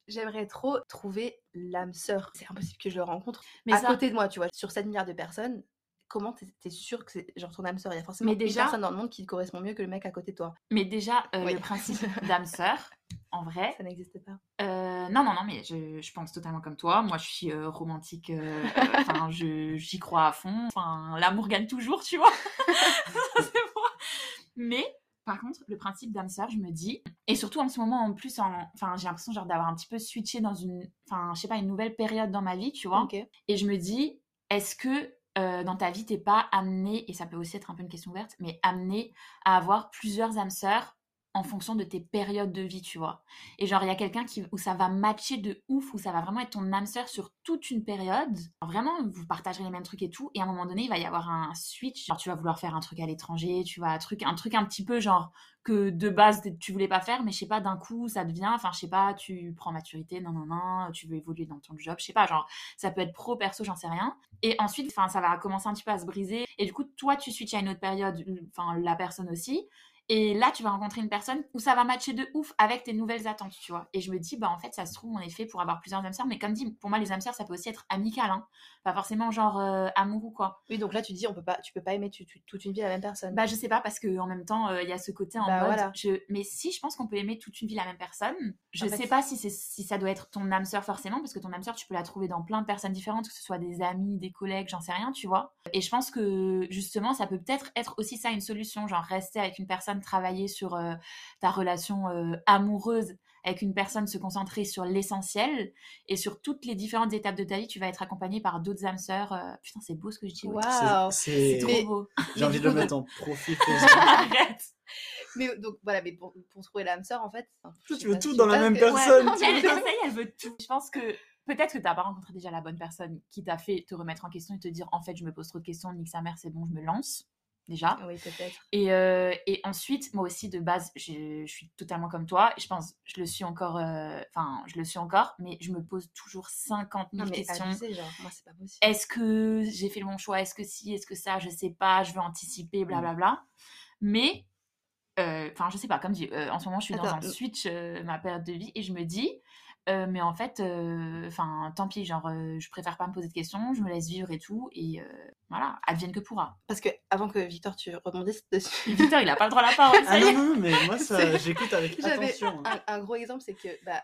j'aimerais trop trouver l'âme sœur. C'est impossible que je le rencontre Mais à ça, côté de moi, tu vois, sur 7 milliards de personnes. Comment t'es es sûr que c'est genre ton âme sœur? Il y a forcément Mais une déjà- personne dans le monde qui te correspond mieux que le mec à côté de toi. Mais déjà, euh, Oui. le principe (laughs) d'âme sœur, en vrai. Ça n'existe pas. Euh, non, non, non, mais je, je pense totalement comme toi. Moi, je suis euh, romantique. euh, Enfin, j'y crois à fond. Enfin, l'amour gagne toujours, tu vois. (laughs) C'est moi. Mais par contre, le principe d'âme sœur, je me dis, et surtout en ce moment, en plus, en, enfin, j'ai l'impression genre d'avoir un petit peu switché dans une, enfin, je sais pas, une nouvelle période dans ma vie, tu vois. Et je me dis, est-ce que euh, dans ta vie, t'es pas amené, et ça peut aussi être un peu une question ouverte, mais amené à avoir plusieurs âmes sœurs en fonction de tes périodes de vie, tu vois. Et genre, il y a quelqu'un qui, où ça va matcher de ouf, où ça va vraiment être ton âme sœur sur toute une période. Vraiment, vous partagerez les mêmes trucs et tout. Et à un moment donné, il va y avoir un switch. Genre, tu vas vouloir faire un truc à l'étranger, tu vas un truc, un truc un petit peu genre que de base tu voulais pas faire, mais je sais pas, d'un coup ça devient, enfin je sais pas, tu prends maturité, non non non, tu veux évoluer dans ton job, je sais pas, genre ça peut être pro, perso, j'en sais rien. Et ensuite, enfin ça va commencer un petit peu à se briser. Et du coup, toi tu switches à une autre période, enfin la personne aussi. Et là, tu vas rencontrer une personne où ça va matcher de ouf avec tes nouvelles attentes, tu vois. Et je me dis, bah en fait, ça se trouve, on est fait pour avoir plusieurs âmes sœurs. Mais comme dit, pour moi, les âmes sœurs, ça peut aussi être amical, hein. Pas forcément genre euh, amour ou quoi. Oui, donc là, tu dis, on peut pas, tu peux pas aimer tu- tu- toute une vie la même personne. Bah, je sais pas, parce que en même temps, euh, il y a ce côté en Bah, mode. voilà. Je... Mais si, je pense qu'on peut aimer toute une vie la même personne. Je En fait, sais pas si, si ça doit être ton âme sœur forcément, parce que ton âme sœur, tu peux la trouver dans plein de personnes différentes, que ce soit des amis, des collègues, j'en sais rien, tu vois. Et je pense que justement, ça peut peut-être être aussi ça une solution, genre rester avec une personne, travailler sur euh, ta relation euh, amoureuse avec une personne, se concentrer sur l'essentiel et sur toutes les différentes étapes de ta vie, tu vas être accompagné par d'autres âmes sœurs. euh, Putain, c'est beau ce que je dis. ouais. Waouh. C'est- trop Mais- beau. (laughs) J'ai envie de le mettre en profit. (laughs) Arrête. Mais donc voilà, mais pour, pour trouver l'âme sœur, en fait. Tu veux tout dans la même que- personne. Ouais, tu Elle veux- essaye, elle veut tout. Je pense que peut-être que tu n'as pas rencontré déjà la bonne personne qui t'a fait te remettre en question et te dire en fait, je me pose trop de questions, nique sa mère, c'est bon, je me lance. Déjà. Oui, peut-être. Et, euh, et ensuite, moi aussi, de base, je, je suis totalement comme toi. Je pense, je le suis encore, euh, enfin, je le suis encore, mais je me pose toujours 50 000 Non, mais questions. abusé, genre, moi, c'est pas possible. Est-ce que j'ai fait le bon choix? Est-ce que si? Est-ce que ça? Je sais pas, je veux anticiper, blablabla. Mais, euh, enfin, je sais pas, comme dit, euh, en ce moment, je suis dans un euh, switch, euh, ma période de vie, et je me dis, euh, mais en fait, euh, enfin, tant pis, genre, euh, je préfère pas me poser de questions, je me laisse vivre et tout, et euh, voilà, advienne que pourra. Parce que avant que Victor, tu rebondisses dessus, (laughs) Victor, il a pas le droit à la parole, Ah non, mais moi, ça, j'écoute avec attention. hein. un, un gros exemple, c'est que bah,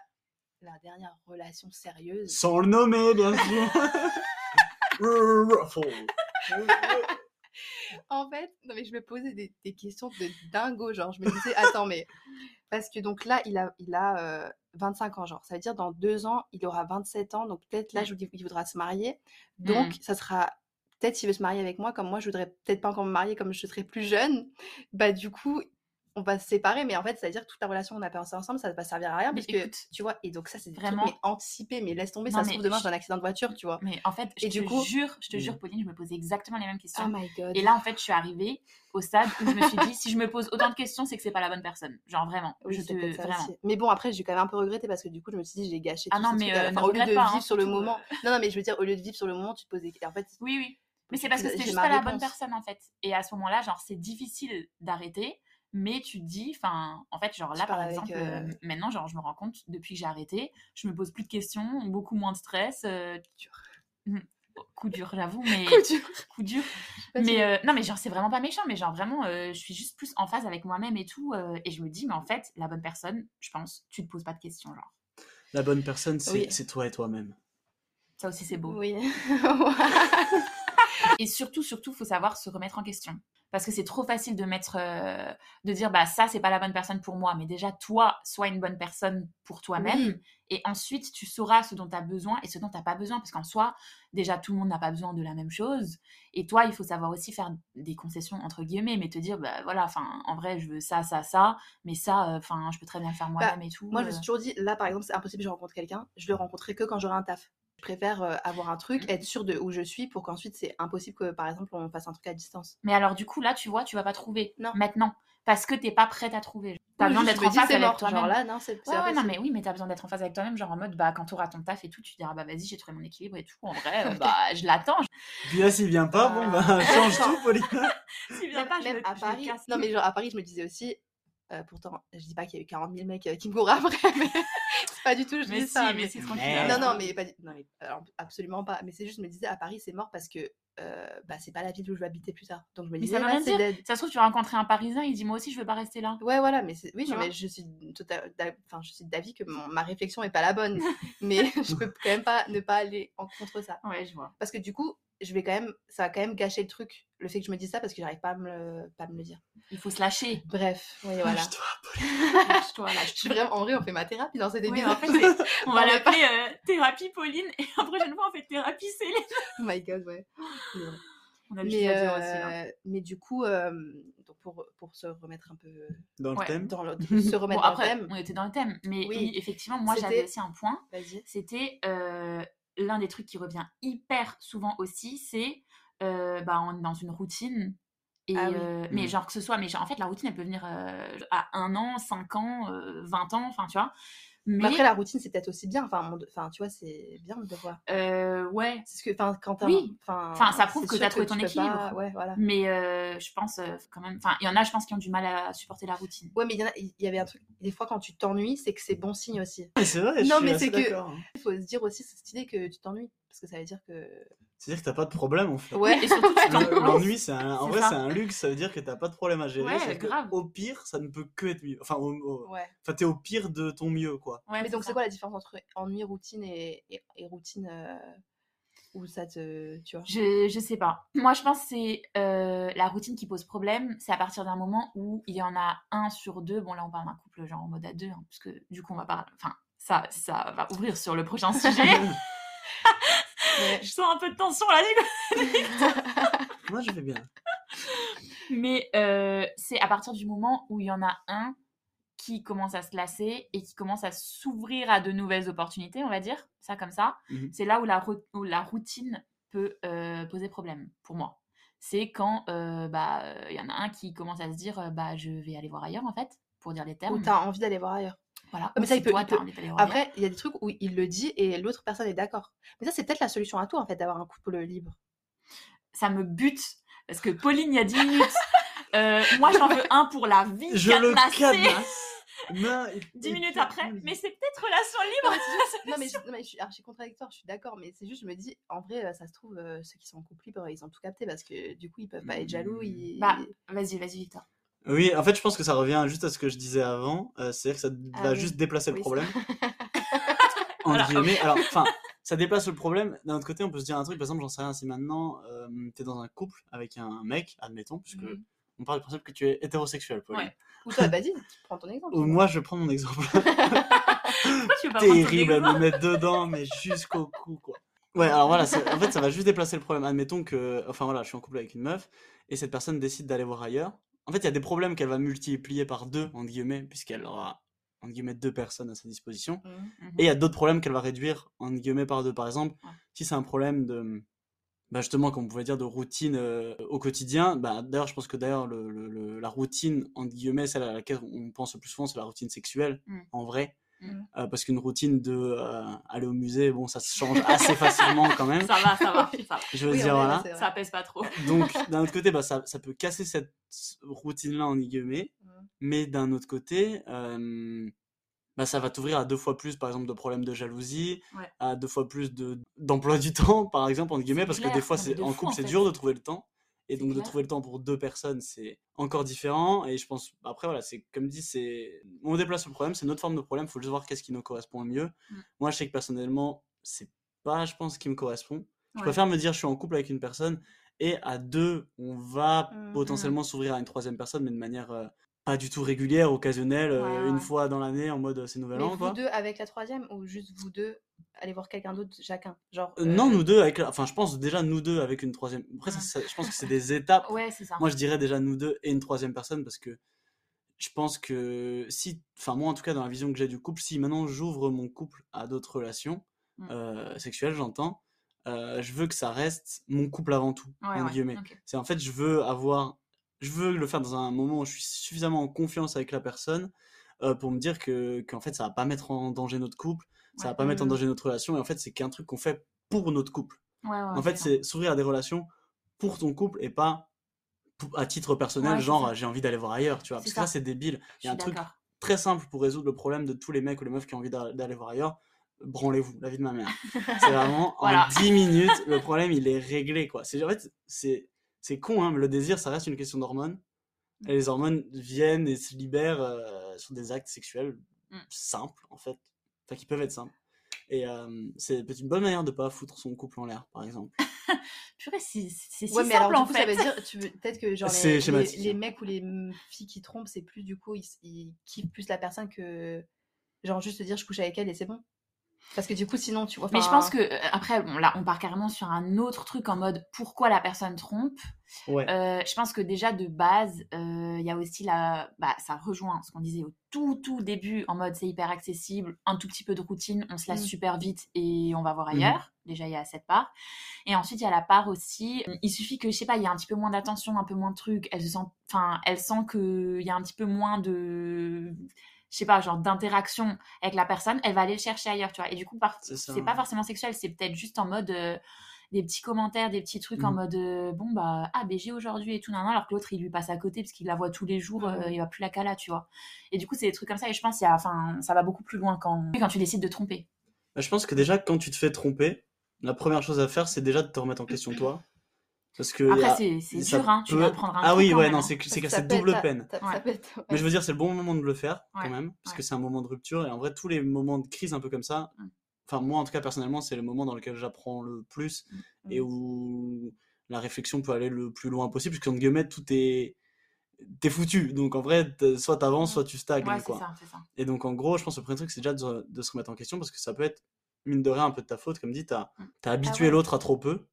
la dernière relation sérieuse. Sans le nommer, bien sûr. (laughs) En fait, non mais je me posais des, des questions de dingo, genre je me disais, attends mais (laughs) parce que donc là il a il a euh, 25 ans, genre ça veut dire dans deux ans il aura 27 ans, donc peut-être où il il voudra se marier, donc Mm. ça sera peut-être s'il veut se marier avec moi, comme moi je voudrais peut-être pas encore me marier, comme je serai plus jeune, bah du coup on va se séparer, mais en fait ça veut dire que toute la relation qu'on a passée ensemble ça va pas servir à rien, parce que tu vois, et donc ça c'est vraiment- trucs mais anticipés, mais laisse tomber, Non, ça se trouve demain je- j'ai un accident de voiture, tu vois. Mais en fait, je Et te du coup- jure, je te jure, Pauline, je me posais exactement les mêmes questions. Oh my god. Et là, en fait, je suis arrivée au stade où je me suis dit, si je me pose autant de questions, c'est que c'est pas la bonne personne. Genre vraiment. Oui, je te... vraiment. Mais bon, après, j'ai quand même un peu regretté parce que du coup, je me suis dit, j'ai gâché Ah tous non, mais, euh, ne Au lieu de pas, vivre hein, sur le moment. Non, non, mais je veux dire, au lieu de vivre sur le moment, tu te poses des... En fait, Oui, oui. Mais c'est parce que c'était juste pas la bonne personne, en fait. Et à ce moment-là, genre, c'est difficile d'arrêter. Mais tu te dis, enfin, en fait, genre là, par exemple, euh, euh, maintenant, genre, je me rends compte, depuis que j'ai arrêté, je me pose plus de questions, beaucoup moins de stress. euh. Coup dur, j'avoue, mais (laughs) coup dur. coup dur. Mais euh, non, mais genre, c'est vraiment pas méchant, mais genre, vraiment, euh, je suis juste plus en phase avec moi-même et tout. euh, et je me dis, mais en fait, la bonne personne, je pense, tu te poses pas de questions, genre. La bonne personne, c'est Oui. c'est toi et toi-même. Ça aussi, c'est beau. Oui. (laughs) Et surtout, surtout, faut savoir se remettre en question. Parce que c'est trop facile de mettre, euh, de dire, bah ça, c'est pas la bonne personne pour moi. Mais déjà, toi, sois une bonne personne pour toi-même. Oui. Et ensuite, tu sauras ce dont tu as besoin et ce dont tu n'as pas besoin. Parce qu'en soi, déjà, tout le monde n'a pas besoin de la même chose. Et toi, il faut savoir aussi faire des concessions, entre guillemets, mais te dire, bah voilà, enfin, en vrai, je veux ça, ça, ça. Mais ça, euh, enfin, je peux très bien faire moi-même et tout. Moi, je me suis toujours dit, là, par exemple, c'est impossible que je rencontre quelqu'un. Je le rencontrerai que quand j'aurai un taf. Je préfère euh, avoir un truc, être sûr de où je suis pour qu'ensuite, c'est impossible que, par exemple, on fasse un truc à distance. Mais alors, du coup, là, tu vois, tu vas pas trouver. Non. Maintenant. Parce que t'es pas prête à trouver. T'as Oui, besoin d'être en face avec mort. toi-même. Genre là, non, c'est Ouais, ouais, non, mais oui, mais t'as besoin d'être en phase avec toi-même, genre en mode, bah, quand t'auras ton taf et tout, tu diras, bah, vas-y, j'ai trouvé mon équilibre et tout. En vrai, (laughs) euh, bah, je l'attends. Puis là, s'il vient pas, bon, bah, (laughs) change tout, Pauline. (laughs) S'il vient pas, je même à Paris. casse. Non, mais genre à Paris, je me disais aussi. euh, pourtant, je dis pas qu'il y a eu 40 000 mecs euh, qui me courent après, mais pas du tout, je Mais dis si, ça. mais mais- Mais- dit. Non, non, mais, pas, non, mais alors, absolument pas. Mais c'est juste, je me disais, à Paris, c'est mort parce que euh, bah, c'est pas la ville où je vais habiter plus tard. Donc je me Mais disais, ça veut bah, rien c'est dire. dead. Ça se trouve, tu vas rencontrer un Parisien, il dit moi aussi je veux pas rester là. Ouais, voilà, mais oui, je, mais je suis total, d'a- enfin, je suis d'avis que mon- ma réflexion est pas la bonne, (laughs) mais (laughs) je peux quand même pas ne pas aller en contre ça, Ouais, je vois. parce que du coup, je vais quand même, ça va quand même gâcher le truc, le fait que je me dise ça parce que j'arrive pas à me le, pas à me le dire. Il faut se lâcher. Bref, oui, voilà. Lâche-toi. Lâche-toi, Je lâche suis vraiment, en vrai, on fait ma thérapie dans cet Ouais, épisode. en fait, (laughs) c'est- on va l'appeler euh, thérapie Pauline et la prochaine fois on fait thérapie Céline. oh my god, ouais. C'est vrai. On a Mais, à dire aussi euh, mais du coup, euh, donc pour, pour se remettre un peu Dans le Ouais. thème. dans le, (laughs) se remettre Bon, dans après, le thème, on était dans le thème, mais Oui. oui, effectivement, moi j'avais aussi un point. vas-y. C'était euh, l'un des trucs qui revient hyper souvent aussi, c'est euh, bah, on est dans une routine. Et, Ah oui. euh, mais Mhm. genre que ce soit, mais genre, en fait la routine elle peut venir euh, à un an, cinq ans, euh, 20 ans, enfin tu vois. Mais Mais après, la routine, c'est peut-être aussi bien. Enfin, tu vois, c'est bien de voir. euh, ouais, C'est ce que, enfin, quand t'as, Oui. enfin, ça prouve que t'as trouvé ton équilibre. pas- Ouais, voilà. mais euh, je pense euh, quand même, enfin il y en a je pense qui ont du mal à supporter la routine. Ouais, mais il y, avait un truc. Des fois, quand tu t'ennuies, c'est que c'est bon signe aussi. Mais c'est vrai, je Non, suis mais assez c'est que- d'accord, hein. Il faut se dire aussi cette idée que tu t'ennuies, parce que ça veut dire que. C'est-à-dire que t'as pas de problème en fait. Ouais. Et surtout tu. L'ennui, c'est un... en vrai, c'est un luxe, ça veut dire que t'as pas de problème à gérer. Ouais, que grave. Au pire, ça ne peut que être mieux. Enfin, au- Ouais. enfin, t'es au pire de ton mieux, quoi. Ouais, mais donc, c'est quoi la différence entre ennui, routine et, et, et routine euh, où ça te. Tu vois? Je, je sais pas. Moi, je pense que c'est euh, la routine qui pose problème. C'est à partir d'un moment où il y en a un sur deux. Bon, là, on parle d'un couple genre en mode à deux, hein, parce que du coup, on va parler. Enfin, ça, ça va ouvrir sur le prochain (laughs) sujet. (laughs) Ouais. je sens un peu de tension là. (laughs) Moi, je vais bien. Mais euh, c'est à partir du moment où il y en a un qui commence à se lasser et qui commence à s'ouvrir à de nouvelles opportunités, on va dire, ça comme ça. Mhm. C'est là où la, où la routine peut euh, poser problème pour moi. C'est quand euh, bah il y en a un qui commence à se dire bah je vais aller voir ailleurs en fait pour dire les termes. Où t'as envie d'aller voir ailleurs. Voilà. mais Ou ça, si il peut- toi, il envie. Après, il y a des trucs où il le dit et l'autre personne est d'accord. Mais ça, c'est peut-être la solution à tout, en fait, d'avoir un couple libre. ça me bute parce que Pauline il y a 10 minutes. euh, moi j'en veux un pour la vie. Je le. Non, il- 10 il- minutes après, mais c'est peut-être relation libre. Non, mais, je- non, mais je suis archi contradictoire, je suis d'accord, mais c'est juste, je me dis, en vrai, euh, ça se trouve, euh, ceux qui sont en couple libre, ils ont tout capté parce que du coup, ils peuvent pas être jaloux. Ils... Bah, vas-y, vas-y, Victor. Oui, en fait, je pense que ça revient juste à ce que je disais avant. euh, C'est-à-dire que ça Ah va oui. juste déplacer le problème. (laughs) En guillemets. Alors, enfin, ça déplace le problème. D'un autre côté, on peut se dire un truc. Par exemple, j'en sais rien. Si maintenant, euh, t'es dans un couple avec un mec, admettons, puisque Mhm. on parle du principe que tu es hétérosexuel. Ouais. Ou toi, vas-y, prends ton exemple. Ou moi, je prends mon exemple. (laughs) Tu pas Terrible à me mettre dedans, mais jusqu'au cou, quoi. Ouais, alors voilà, en fait, ça va juste déplacer le problème. Admettons que, enfin voilà, je suis en couple avec une meuf et cette personne décide d'aller voir ailleurs. En fait, il y a des problèmes qu'elle va multiplier par deux, entre guillemets, puisqu'elle aura, entre guillemets, deux personnes à sa disposition. Mhm. Mhm. Et il y a d'autres problèmes qu'elle va réduire, entre guillemets, par deux. Par exemple, Ouais. si c'est un problème de, bah justement, comme on pouvait dire, de routine euh, au quotidien, bah, d'ailleurs, je pense que d'ailleurs, le, le- le- la routine, entre guillemets, celle à laquelle on pense le plus souvent, c'est la routine sexuelle, Mm. en vrai. Mm. Euh, parce qu'une routine de euh, aller au musée, bon, ça se change assez facilement quand même. (laughs) Ça va, ça va, ça va. Je veux Oui, en dire, vrai, voilà. c'est vrai. Ça pèse pas trop. (laughs) Donc, d'un autre côté, bah, ça, ça peut casser cette routine-là, en guillemets. Mhm. Mais d'un autre côté, euh, bah, ça va t'ouvrir à deux fois plus, par exemple, de problèmes de jalousie, Ouais. à deux fois plus de, d'emploi du (laughs) temps, par exemple, entre guillemets, parce que des fois, en fou, couple, en c'est dur de trouver le temps. Et donc, de trouver le temps pour deux personnes, c'est encore différent. Et je pense, après, voilà, c'est comme dit, c'est, on déplace le problème, c'est notre forme de problème, faut juste voir qu'est-ce qui nous correspond le mieux. Mm. Moi, je sais que personnellement, c'est pas, je pense, ce qui me correspond. Je Ouais. préfère me dire, je suis en couple avec une personne et à deux, on va Mhm. potentiellement s'ouvrir à une troisième personne, mais de manière euh, pas du tout régulière, occasionnelle, euh, Ouais, une fois dans l'année en mode euh, c'est nouvel Mais an, vous quoi. deux avec la troisième ou juste vous deux aller voir quelqu'un d'autre chacun? Genre. Euh, Non, nous deux avec la- Enfin, je pense déjà nous deux avec une troisième. Après, ça, ça- je pense que c'est des (laughs) étapes. Ouais, c'est ça. Moi, je dirais déjà nous deux et une troisième personne parce que je pense que si. Enfin, moi, en tout cas, dans la vision que j'ai du couple, si maintenant j'ouvre mon couple à d'autres relations Mm. euh, sexuelles, j'entends, je veux que ça reste mon couple avant tout, ouais, guillemets. C'est en fait, je veux avoir, je veux le faire dans un moment où je suis suffisamment en confiance avec la personne euh, pour me dire que qu'en fait, ça va pas mettre en danger notre couple, ça va Ouais. pas mettre en danger notre relation, et en fait, c'est qu'un truc qu'on fait pour notre couple. Ouais, ouais, en fait, c'est s'ouvrir à des relations pour ton couple et pas pour- à titre personnel, genre j'ai envie d'aller voir ailleurs, tu vois. Parce que là, ça. c'est débile. Il y a un truc très simple pour résoudre le problème de tous les mecs ou les meufs qui ont envie d'a- d'aller voir ailleurs. branlez-vous, la vie de ma mère. C'est (laughs) vraiment Voilà. en 10 minutes, le problème il est réglé quoi. C'est en fait c'est c'est con hein, mais le désir ça reste une question d'hormones. Et les hormones viennent et se libèrent euh, sur des actes sexuels Mm. simples en fait, enfin qui peuvent être simples. Et euh, c'est peut-être une bonne manière de pas foutre son couple en l'air par exemple. (laughs) Purée, c'est c'est si Ouais, mais simple alors en coup, ça fait. veut dire, tu veux peut-être que genre les, les, mecs ou les m- filles qui trompent, c'est plus du coup, ils, kiffent plus la personne que genre juste te dire je couche avec elle et c'est bon. Parce que du coup, sinon, tu vois. Mais je pense que euh, après, bon, là, on part carrément sur un autre truc en mode pourquoi la personne trompe. Ouais. Euh, je pense que déjà de base, euh, il y a aussi la, bah, ça rejoint ce qu'on disait au tout tout début en mode c'est hyper accessible, un tout petit peu de routine, on se lasse Mm. super vite et on va voir Mhm. ailleurs. Déjà il y a cette part. Et ensuite il y a la part aussi, il suffit que je sais pas, il y a un petit peu moins d'attention, un peu moins de trucs. Elle se sent, enfin, elle sent que il y a un petit peu moins de je sais pas, genre d'interaction avec la personne, elle va aller le chercher ailleurs, tu vois. Et du coup, par- C'est pas forcément sexuel, c'est peut-être juste en mode euh, des petits commentaires, des petits trucs en Mhm. mode euh, bon bah ah BG aujourd'hui et tout nan, nan, alors que l'autre il lui passe à côté parce qu'il la voit tous les jours, euh, Mhm. il va plus la cala, tu vois. Et du coup, c'est des trucs comme ça et je pense y a enfin ça va beaucoup plus loin quand quand tu décides de tromper. Bah, je pense que déjà quand tu te fais tromper, la première chose à faire c'est déjà de te remettre en question toi. Parce que Après y a- c'est dur hein, tu peut- de prendre un Ah oui, ouais, même, non, hein. c'est double peine. ça Ouais. pète, ouais. Mais je veux dire, c'est le bon moment de le faire quand même, parce ouais. que c'est un moment de rupture et en vrai tous les moments de crise un peu comme ça. Mm. Enfin moi en tout cas personnellement c'est le moment dans lequel j'apprends le plus et Mm. où la réflexion peut aller le plus loin possible, parce qu'en guillemets tout est t'es foutu. Donc en vrai soit t'avances, Mm. soit tu stagnes Ouais, c'est quoi. ça, c'est ça. Et donc, en gros, je pense que le premier truc, c'est déjà de, de se remettre en question parce que ça peut être, mine de rien, un peu de ta faute. Comme dit, t'as Mm. as habitué ouais. l'autre à trop peu.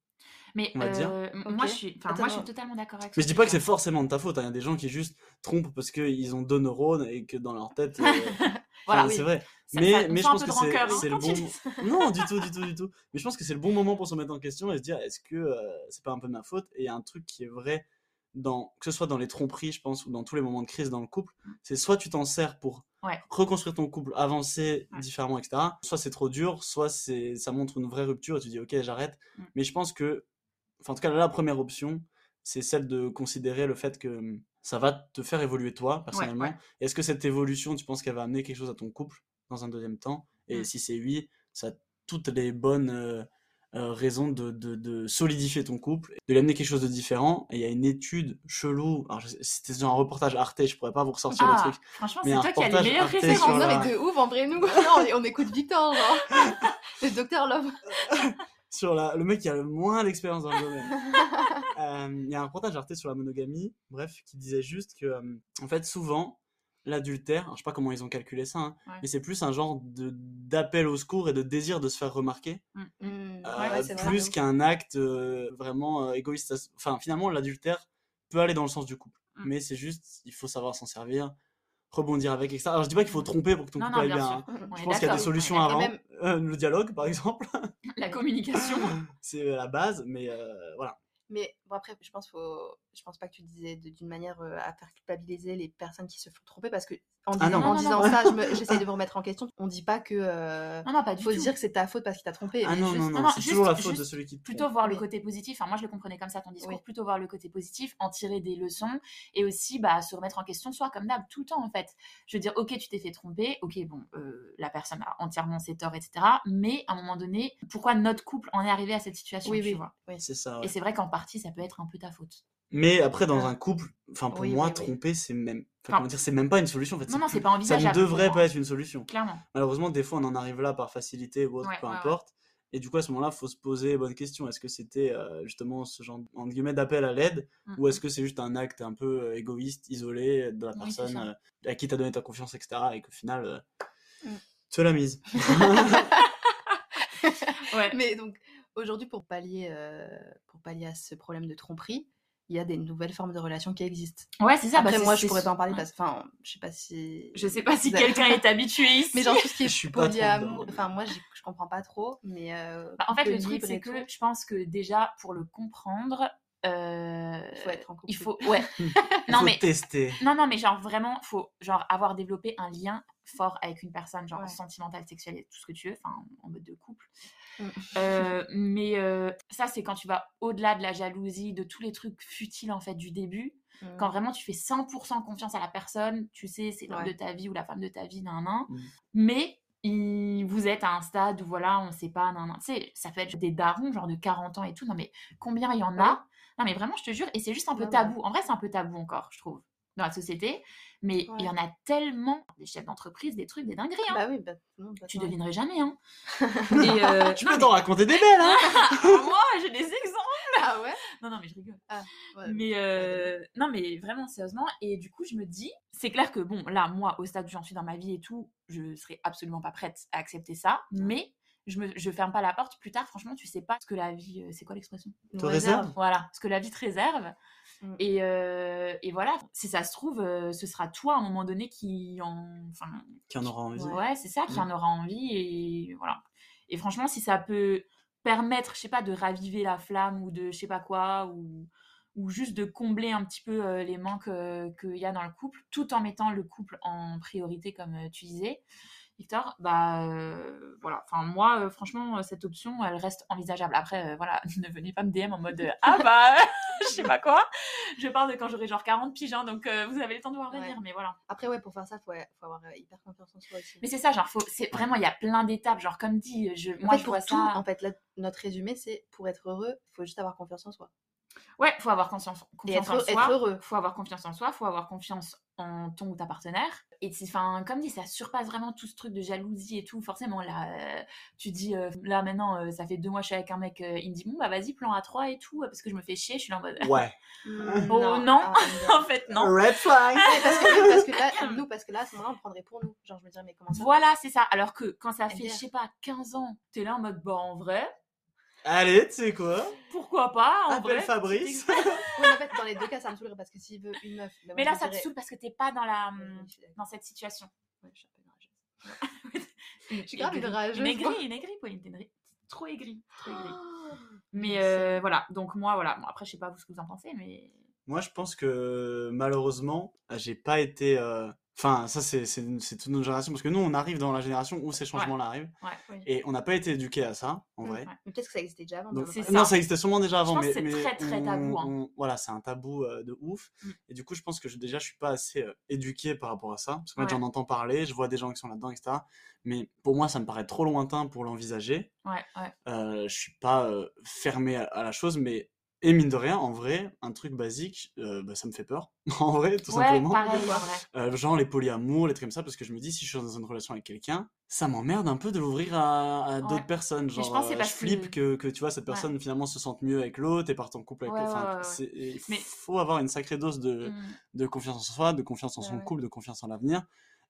Mais On va dire. euh, moi je suis Attends, moi je suis totalement d'accord avec Mais je dis pas que c'est forcément de ta faute. hein. Il y a des gens qui juste trompent parce qu'ils ont deux neurones et que dans leur tête. euh, (laughs) Voilà, oui. C'est vrai. Ça- mais ça- mais je pense que c'est hein, c'est le bon. dis. Non, du tout, du tout, du tout. Mais je pense que c'est le bon moment pour se remettre en question et se dire est-ce que euh, c'est pas un peu de ma faute? Et il y a un truc qui est vrai, dans, que ce soit dans les tromperies, je pense, ou dans tous les moments de crise dans le couple, c'est soit tu t'en sers pour Ouais. reconstruire ton couple, avancer Ouais. différemment, etc. Soit c'est trop dur, soit c'est ça montre une vraie rupture et tu dis ok, j'arrête. Mm. Mais je pense que, enfin, en tout cas, la première option, c'est celle de considérer le fait que hum, ça va te faire évoluer toi, personnellement. ouais. Est-ce que cette évolution, tu penses qu'elle va amener quelque chose à ton couple dans un deuxième temps? Et Mm. si c'est oui, ça a toutes les bonnes euh, euh, raisons de, de- de solidifier ton couple, de lui amener quelque chose de différent. Et il y a une étude chelou, alors c'était genre un reportage Arte, je pourrais pas vous ressortir Ah, le truc. franchement, c'est un toi qui as les reportage meilleures Arte sur références. Non, la- mais de ouf, en vrai, nous. Non, on, on écoute Victor, genre. (laughs) Le docteur Love. (laughs) sur la, le mec qui a le moins d'expérience dans le domaine. (laughs) Euh, Il y a un reportage Arte sur la monogamie, bref, qui disait juste que, euh, en fait, souvent, l'adultère, je sais pas comment ils ont calculé ça, hein, Ouais. mais c'est plus un genre de d'appel au secours et de désir de se faire remarquer, Mm. euh, Ouais, c'est vrai, plus qu'un acte euh, vraiment euh, égoïste. Enfin, finalement, l'adultère peut aller dans le sens du couple, Mm. mais c'est juste, il faut savoir s'en servir, rebondir avec, etc. Alors, je dis pas qu'il faut tromper pour que ton Non, couple non, aille bien hein. Je pense qu'il y a des solutions avant. même- (laughs) Euh, le dialogue, par exemple, (laughs) La communication. c'est la base, mais euh, voilà. Mais bon, après, je pense, faut... je pense pas que tu disais d'une manière euh, à faire culpabiliser les personnes qui se font tromper parce que en Ah disant, non. en Non, non, disant non. ça, je me- (laughs) j'essaye de me remettre en question. On dit pas que. euh, Non, non, pas du faut tout. dire que c'est ta faute parce qu'il t'a trompé. Ah non, juste- non, non, non, c'est toujours la faute de celui qui te plutôt trompe. voir le côté positif. Enfin, moi, je le comprenais comme ça, ton discours. Oui. Plutôt voir le côté positif, en tirer des leçons et aussi bah, se remettre en question, soit comme d'hab, tout le temps, en fait. Je veux dire, ok, tu t'es fait tromper, ok, bon, euh, la personne a entièrement ses torts, etc. Mais à un moment donné, pourquoi notre couple en est arrivé à cette situation, Oui, tu oui. vois? Oui. C'est ça. ouais. Et c'est vrai qu'en partie, ça peut être un peu ta faute. Mais après, dans Ah. un couple, enfin pour Oui, moi, oui, oui. tromper, c'est même, enfin, comment dire, c'est même pas une solution. En fait, Non, non, c'est pas Ça envisageable. ne pour devrait pas être une solution. Clairement. Malheureusement, des fois, on en arrive là par facilité ou autre, Ouais, peu ouais, ouais. importe. Et du coup, à ce moment-là, il faut se poser les bonnes questions. Est-ce que c'était euh, justement ce genre entre guillemets d'appel à l'aide, Mm, ou est-ce que c'est juste un acte un peu euh, égoïste, isolé de la personne ça. euh, à qui t'as donné ta confiance, etc. Et qu'au final, euh, Mm. tu la mise? (laughs) Ouais. Mais donc, aujourd'hui, pour pallier, euh, pour pallier à ce problème de tromperie, il y a des nouvelles formes de relations qui existent. Ouais, c'est ça. Après, bah, c'est- moi, je pourrais pas en parler parce que, enfin, je sais pas si. Je sais pas si quelqu'un (laughs) est habitué ici. Mais genre tout ce qui Je est suis pas trop polyamour, enfin moi je comprends pas trop, mais euh, Bah, en fait, le truc, c'est que je pense que déjà, pour le comprendre, euh, il faut être en couple. il faut, ouais. (laughs) (laughs) Non, faut mais, tester. non, non, mais genre vraiment, faut genre avoir développé un lien fort avec une personne, genre Ouais. sentimental, sexuel, et tout ce que tu veux, enfin, en mode de couple. (laughs) Euh, mais euh, ça, c'est quand tu vas au-delà de la jalousie, de tous les trucs futiles en fait du début. Quand vraiment tu fais 100% confiance à la personne, tu sais, c'est l'homme Ouais. de ta vie ou la femme de ta vie, nan, nan. Mm. Mais il- vous êtes à un stade où voilà, on sait pas, tu sais, ça peut être des darons, genre de 40 ans et tout. Non, mais combien il y en a? Non, mais vraiment, je te jure, et c'est juste un peu ouais. tabou. En vrai, c'est un peu tabou encore, je trouve, dans la société. Mais il y en a tellement, des chefs d'entreprise, des trucs, des dingueries. Hein. Bah oui, bah, non, bah, tu non. devinerais jamais. Hein. (laughs) et, euh, (laughs) Tu peux t'en raconter des belles, hein mais- (laughs) moi, j'ai des exemples. Ah ouais, Non, non, mais je rigole. Ouais. Mais euh, non, mais vraiment sérieusement. Et du coup, je me dis, c'est clair que bon, là, moi, au stade où j'en suis dans ma vie et tout, je serais absolument pas prête à accepter ça. Mais je me, je ferme pas la porte. Plus tard, franchement, tu sais pas ce que la vie, euh, c'est quoi l'expression? Te réserve. Voilà, ce que la vie te réserve. Mm. Et, euh, et voilà, si ça se trouve, euh, ce sera toi à un moment donné qui en, enfin, Qui en aura envie. Ouais, c'est ça, qui Mm. en aura envie et voilà. Et franchement, si ça peut permettre, je sais pas, de raviver la flamme ou de je sais pas quoi, ou, ou juste de combler un petit peu euh, les manques euh, qu'il y a dans le couple, tout en mettant le couple en priorité, comme euh, tu disais, Victor, bah euh, voilà. Enfin, moi, euh, franchement, euh, cette option, elle reste envisageable. Après, voilà, (laughs) ne venez pas me DM en mode ah bah, (laughs) je sais pas quoi. Je parle de quand j'aurai genre 40 piges, hein, donc vous avez le temps de voir venir, Ouais. mais voilà. Après, ouais, pour faire ça, faut, faut avoir hyper confiance en soi aussi. Mais c'est ça, genre, faut, c'est vraiment, il y a plein d'étapes. Genre, comme dit, je, En moi, fait, je pour vois tout, ça. en fait, là, notre résumé, c'est pour être heureux, il faut juste avoir confiance en soi. Ouais, faut avoir confiance, Et confiance être, en être soi. heureux. Faut avoir confiance en soi, faut avoir confiance en ton ou ta partenaire. Et enfin, comme dit, ça surpasse vraiment tout ce truc de jalousie et tout. Forcément, là, euh, tu dis, euh, là, maintenant, euh, ça fait deux mois que je suis avec un mec, euh, il me dit, bon, bah, vas-y, plan à 3 et tout, parce que je me fais chier, je suis là en mode. Ouais. (laughs) Oh, non. ah, (laughs) en fait, non. Red flag parce, que, parce que là, (laughs) nous, parce que là, à ce moment-là, on prendrait pour nous. Genre, je me dirais, mais comment ça Voilà, c'est ça. Alors que quand ça fait, je sais pas, 15 ans, t'es là en mode, bah, en vrai, Allez, tu sais quoi? Pourquoi pas, en Appelle vrai. Fabrice. (laughs) Oui, mais en fait, dans les deux cas, ça me saoulerait parce que s'il veut une meuf. moi, Mais là, ça te saoule parce que t'es pas dans la, d'accord. dans cette situation. Ouais, je suis un peu rageuse. (laughs) Je suis grave une rageuse. Une aigrie, une aigrie, Pauline, t'es une trop aigrie. Trop aigrie. Oh, (gasps) Mais euh, voilà, donc moi, voilà. Bon, après, je sais pas vous ce que vous en pensez, mais. Moi, je pense que malheureusement, j'ai pas été. euh, Enfin, ça, c'est toute notre génération. Parce que nous, on arrive dans la génération où ces changements-là arrivent. Ouais. Et on n'a pas été éduqués à ça, en Mm. vrai. Ouais. Mais peut-être que ça existait déjà avant. Donc, ça. non, ça existait sûrement déjà avant, pense mais, que c'est très, très on- tabou, hein. on- voilà, c'est un tabou euh, de ouf. Mm. Et du coup, je pense que je, déjà, je suis pas assez euh, éduqué par rapport à ça. Parce que moi, Ouais. j'en entends parler, je vois des gens qui sont là-dedans, etc. Mais pour moi, ça me paraît trop lointain pour l'envisager. Ouais, ouais. Euh, je suis pas euh, fermé à, à la chose, mais et mine de rien, en vrai, un truc basique, euh, bah, ça me fait peur. (laughs) en vrai, tout Ouais, simplement. pareil. Euh, genre les polyamours, les trucs comme ça, parce que je me dis, si je suis dans une relation avec quelqu'un, ça m'emmerde un peu de l'ouvrir à, à d'autres personnes. Genre, je pense que euh, je flippe que- tu vois, cette Ouais. personne finalement se sente mieux avec l'autre et parte en couple avec l'autre. Enfin, il Mais- faut avoir une sacrée dose de, Mm, de confiance en soi, de confiance en son couple, de confiance en l'avenir.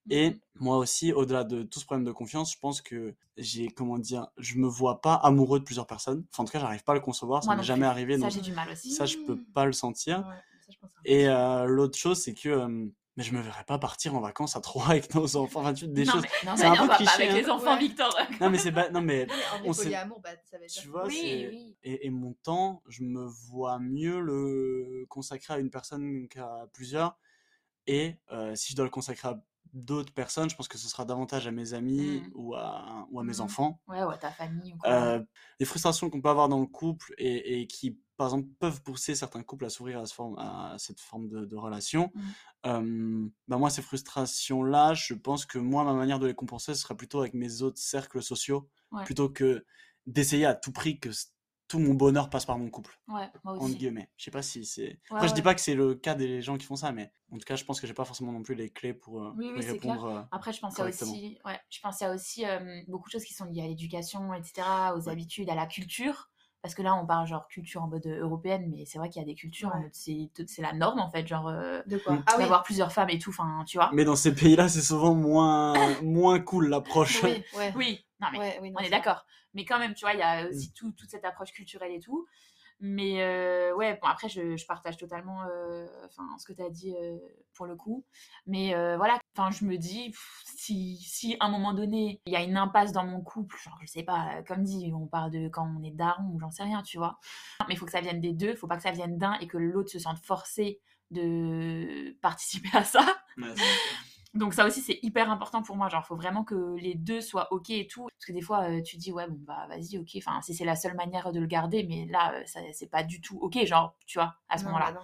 Et mm. moi aussi, au-delà de tout ce problème de confiance, je pense que j'ai, comment dire, je me vois pas amoureux de plusieurs personnes. Enfin, en tout cas, j'arrive pas à le concevoir, ça m'est jamais plus. arrivé. Ça, donc j'ai du mal aussi. ça, je peux pas le sentir. Ouais, ça, je pense Et euh, l'autre chose, c'est que euh, mais je me verrais pas partir en vacances à trois avec nos enfants. Enfin, tu- des non, choses. mais, non, c'est mais un non, peu va cliché, pas avec hein. les enfants, Ouais. Victor. (laughs) Non, mais c'est pas. Non, mais (laughs) on sait- polyamour, bah, ça veut dire. tu vois, Oui, c'est. oui. Et, et mon temps, je me vois mieux le consacrer à une personne qu'à plusieurs. Et euh, si je dois le consacrer à d'autres personnes, je pense que ce sera davantage à mes amis Mm. ou, à, ou à mes Mm. enfants. Ouais, ouais, ta famille ou quoi. Euh, les frustrations qu'on peut avoir dans le couple et, et qui, par exemple, peuvent pousser certains couples à s'ouvrir à, ce forme- à cette forme de, de relation, Mm. euh, bah moi, ces frustrations-là, je pense que moi, ma manière de les compenser, ce sera plutôt avec mes autres cercles sociaux, Ouais. plutôt que d'essayer à tout prix que tout mon bonheur passe par mon couple, Ouais, moi entre aussi. guillemets. Je sais pas si c'est... Ouais, Après, je dis ouais. pas que c'est le cas des gens qui font ça, mais en tout cas, je pense que j'ai pas forcément non plus les clés pour, euh, Oui, oui, y répondre. euh, Après, je correctement. aussi, ouais, je aussi euh, beaucoup de choses qui sont liées à l'éducation, etc., aux Ouais. habitudes, à la culture. Parce que là, on parle genre culture en mode euh, européenne, mais c'est vrai qu'il y a des cultures, en Ouais. mode c'est c'est la norme en fait, genre euh, De quoi? Mm. Ah oui. plusieurs femmes et tout, enfin, tu vois. Mais dans ces pays-là, c'est souvent moins, (laughs) moins cool l'approche. Oui, (laughs) ouais. Oui, non mais Ouais, oui, non, on est d'accord. Mais quand même, tu vois, il y a Mm. aussi tout, toute cette approche culturelle et tout. Mais euh, ouais, bon, après, je, je partage totalement euh, enfin, ce que tu as dit euh, pour le coup. Mais euh, voilà, enfin, je me dis, pff, si, si à un moment donné, il y a une impasse dans mon couple, genre, je sais pas, euh, comme dit, on parle de quand on est daron ou j'en sais rien, tu vois. Mais il faut que ça vienne des deux, il faut pas que ça vienne d'un et que l'autre se sente forcé de participer à ça. Ouais, Donc ça aussi c'est hyper important pour moi, genre faut vraiment que les deux soient ok et tout, parce que des fois euh, tu dis ouais bon bah vas-y ok, enfin si c'est la seule manière de le garder, mais là euh, ça c'est pas du tout ok, genre tu vois à ce moment-là. bah.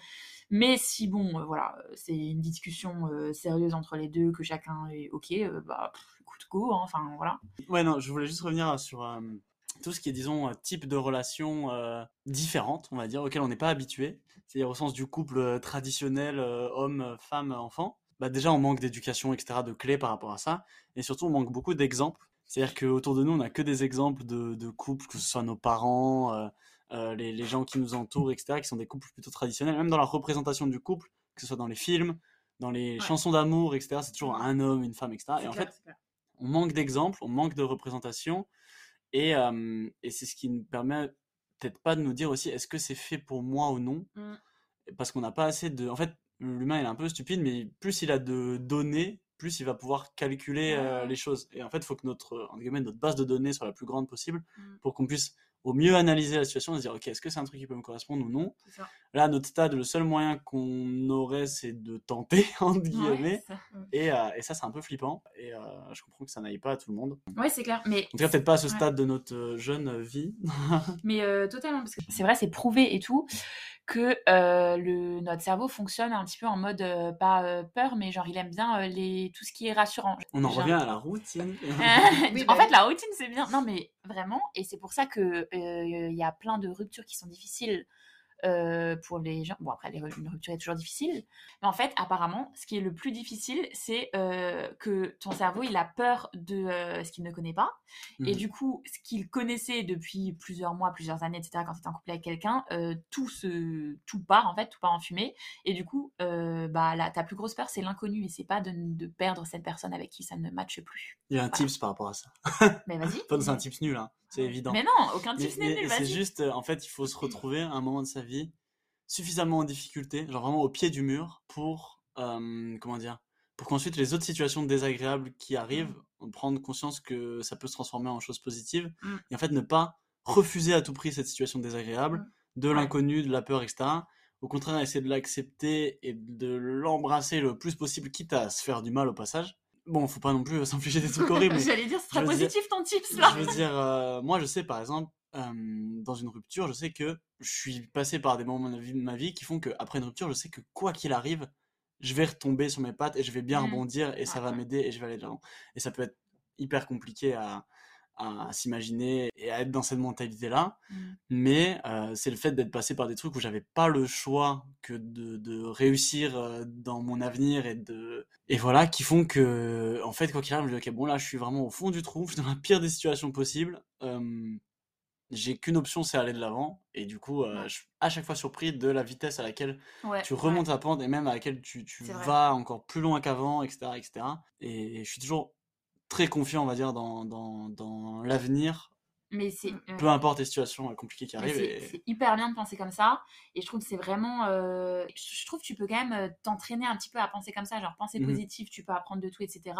Mais si bon euh, voilà euh, c'est une discussion euh, sérieuse entre les deux, que chacun est ok, bah pff, coup de go. hein, Enfin, voilà. Ouais, non, je voulais juste revenir sur tout ce qui est, disons, type de relations euh, différentes, on va dire, auxquelles on n'est pas habitué. C'est-à-dire au sens du couple traditionnel, homme, femme, enfant. Bah, déjà, on manque d'éducation, etc., de clés par rapport à ça. Et surtout, on manque beaucoup d'exemples. C'est-à-dire qu'autour de nous, on n'a que des exemples de, de couples, que ce soit nos parents, euh, les, les gens qui nous entourent, etc., qui sont des couples plutôt traditionnels, même dans la représentation du couple, que ce soit dans les films, dans les Ouais. chansons d'amour, etc., c'est toujours un homme, une femme, etc. Et en fait, on manque d'exemples, on manque de représentation, et, euh, et c'est ce qui nous permet peut-être pas de nous dire aussi est-ce que c'est fait pour moi ou non, Mm. parce qu'on n'a pas assez de... En fait, l'humain il est un peu stupide, mais plus il a de données, plus il va pouvoir calculer euh, les choses. Et en fait, il faut que notre, entre guillemets, notre base de données soit la plus grande possible Mm. pour qu'on puisse au mieux analyser la situation et se dire ok est-ce que c'est un truc qui peut me correspondre ou non? Ça. là à notre stade le seul moyen qu'on aurait c'est de tenter (laughs) entre guillemets Ouais, ça. et, euh, et ça c'est un peu flippant et euh, je comprends que ça n'aille pas à tout le monde Ouais, c'est clair. Mais en tout cas, peut-être pas à ce Ouais. stade de notre euh, jeune vie. (laughs) Mais euh, totalement, parce que c'est vrai, c'est prouvé et tout que euh, le, notre cerveau fonctionne un petit peu en mode euh, pas euh, peur, mais genre il aime bien euh, les, tout ce qui est rassurant. On en Genre- revient à la routine. (laughs) Oui, en bah fait, la routine, c'est bien. Non, mais vraiment, et c'est pour ça que euh, il y a plein de ruptures qui sont difficiles euh, pour les gens. Bon, après, les, une rupture est toujours difficile. Mais en fait, apparemment, ce qui est le plus difficile, c'est euh, que ton cerveau, il a peur de euh, ce qu'il ne connaît pas. Et Mhm. du coup, ce qu'il connaissait depuis plusieurs mois, plusieurs années, etc., quand tu es en couple avec quelqu'un, tout, se, tout part, en fait, tout part en fumée. Et du coup, bah, la, ta plus grosse peur, c'est l'inconnu. Et c'est pas de, de perdre cette personne avec qui ça ne matche plus. Il y a un tips par rapport à ça. Mais vas-y. (laughs) Enfin, c'est un tips nul, hein. C'est évident. Mais non, aucun mais n'est nul, c'est juste, euh, en fait, il faut se retrouver à un moment de sa vie suffisamment en difficulté, genre vraiment au pied du mur, pour, euh, comment dire, pour qu'ensuite les autres situations désagréables qui arrivent, prendre conscience que ça peut se transformer en chose positive, Mm. et en fait ne pas refuser à tout prix cette situation désagréable, Mm. de Ouais. l'inconnu, de la peur, etc. Au contraire, essayer de l'accepter et de l'embrasser le plus possible, quitte à se faire du mal au passage. Bon, faut pas non plus (laughs) s'infliger des trucs horribles, J'allais dire, ce sera je veux dire- positif ton tips là. je veux dire, euh, moi, je sais par exemple, euh, dans une rupture, je sais que je suis passé par des moments de ma vie, qui font qu'après une rupture, je sais que quoi qu'il arrive, je vais retomber sur mes pattes et je vais bien Mm. rebondir et ça va ouais. m'aider et je vais aller de l'avant. Et ça peut être hyper compliqué à, à s'imaginer et à être dans cette mentalité-là. Mm. Mais euh, c'est le fait d'être passé par des trucs où j'avais pas le choix que de, de réussir euh, dans mon avenir et de et voilà qui font que en fait quoi qu'il arrive je me dis ok bon là je suis vraiment au fond du trou je suis (laughs) dans la pire des situations possibles euh, j'ai qu'une option c'est aller de l'avant et du coup euh, Ouais. je suis à chaque fois surpris de la vitesse à laquelle Ouais, tu ouais. remontes la pente et même à laquelle tu, tu C'est vrai. vas encore plus loin qu'avant etc etc et je suis toujours très confiant on va dire dans, dans, dans l'avenir Mais c'est. peu importe les situations euh, compliquées qui arrivent c'est et... c'est hyper bien de penser comme ça. Et je trouve que c'est vraiment. euh, je trouve que tu peux quand même euh, t'entraîner un petit peu à penser comme ça. Genre, penser Mhm. positif, tu peux apprendre de tout, etc.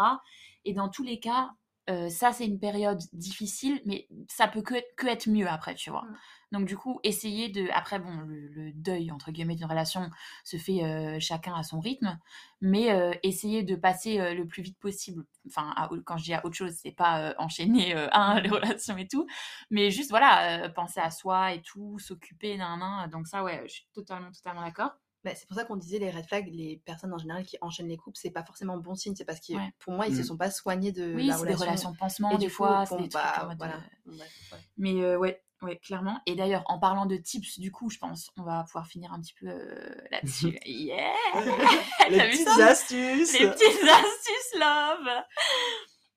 Et dans tous les cas, euh, ça, c'est une période difficile, mais ça peut que, que être mieux après, tu vois. Mm. Donc, du coup, essayer de. Après, bon, le, le deuil, entre guillemets, d'une relation se fait euh, chacun à son rythme, mais euh, essayer de passer le plus vite possible. Enfin, à- quand je dis à autre chose, c'est pas enchaîner (laughs) un, les relations et tout, mais juste, voilà, penser à soi et tout, s'occuper, nan, nan. Donc, ça, ouais, je suis totalement, totalement d'accord. Bah, c'est pour ça qu'on disait les red flags, les personnes en général qui enchaînent les couples, c'est pas forcément bon signe. C'est parce que Ouais. pour moi, ils se Mm. sont pas soignés de Oui, la c'est des relation. relations pansement, Et des du coup, fois, c'est bon, des trucs bah, en mode, voilà. euh, Bref, ouais. Mais euh, ouais, ouais, clairement. Et d'ailleurs, en parlant de tips, du coup, je pense, on va pouvoir finir un petit peu euh, là-dessus. (laughs) yeah les (laughs) petites astuces Les petites astuces, love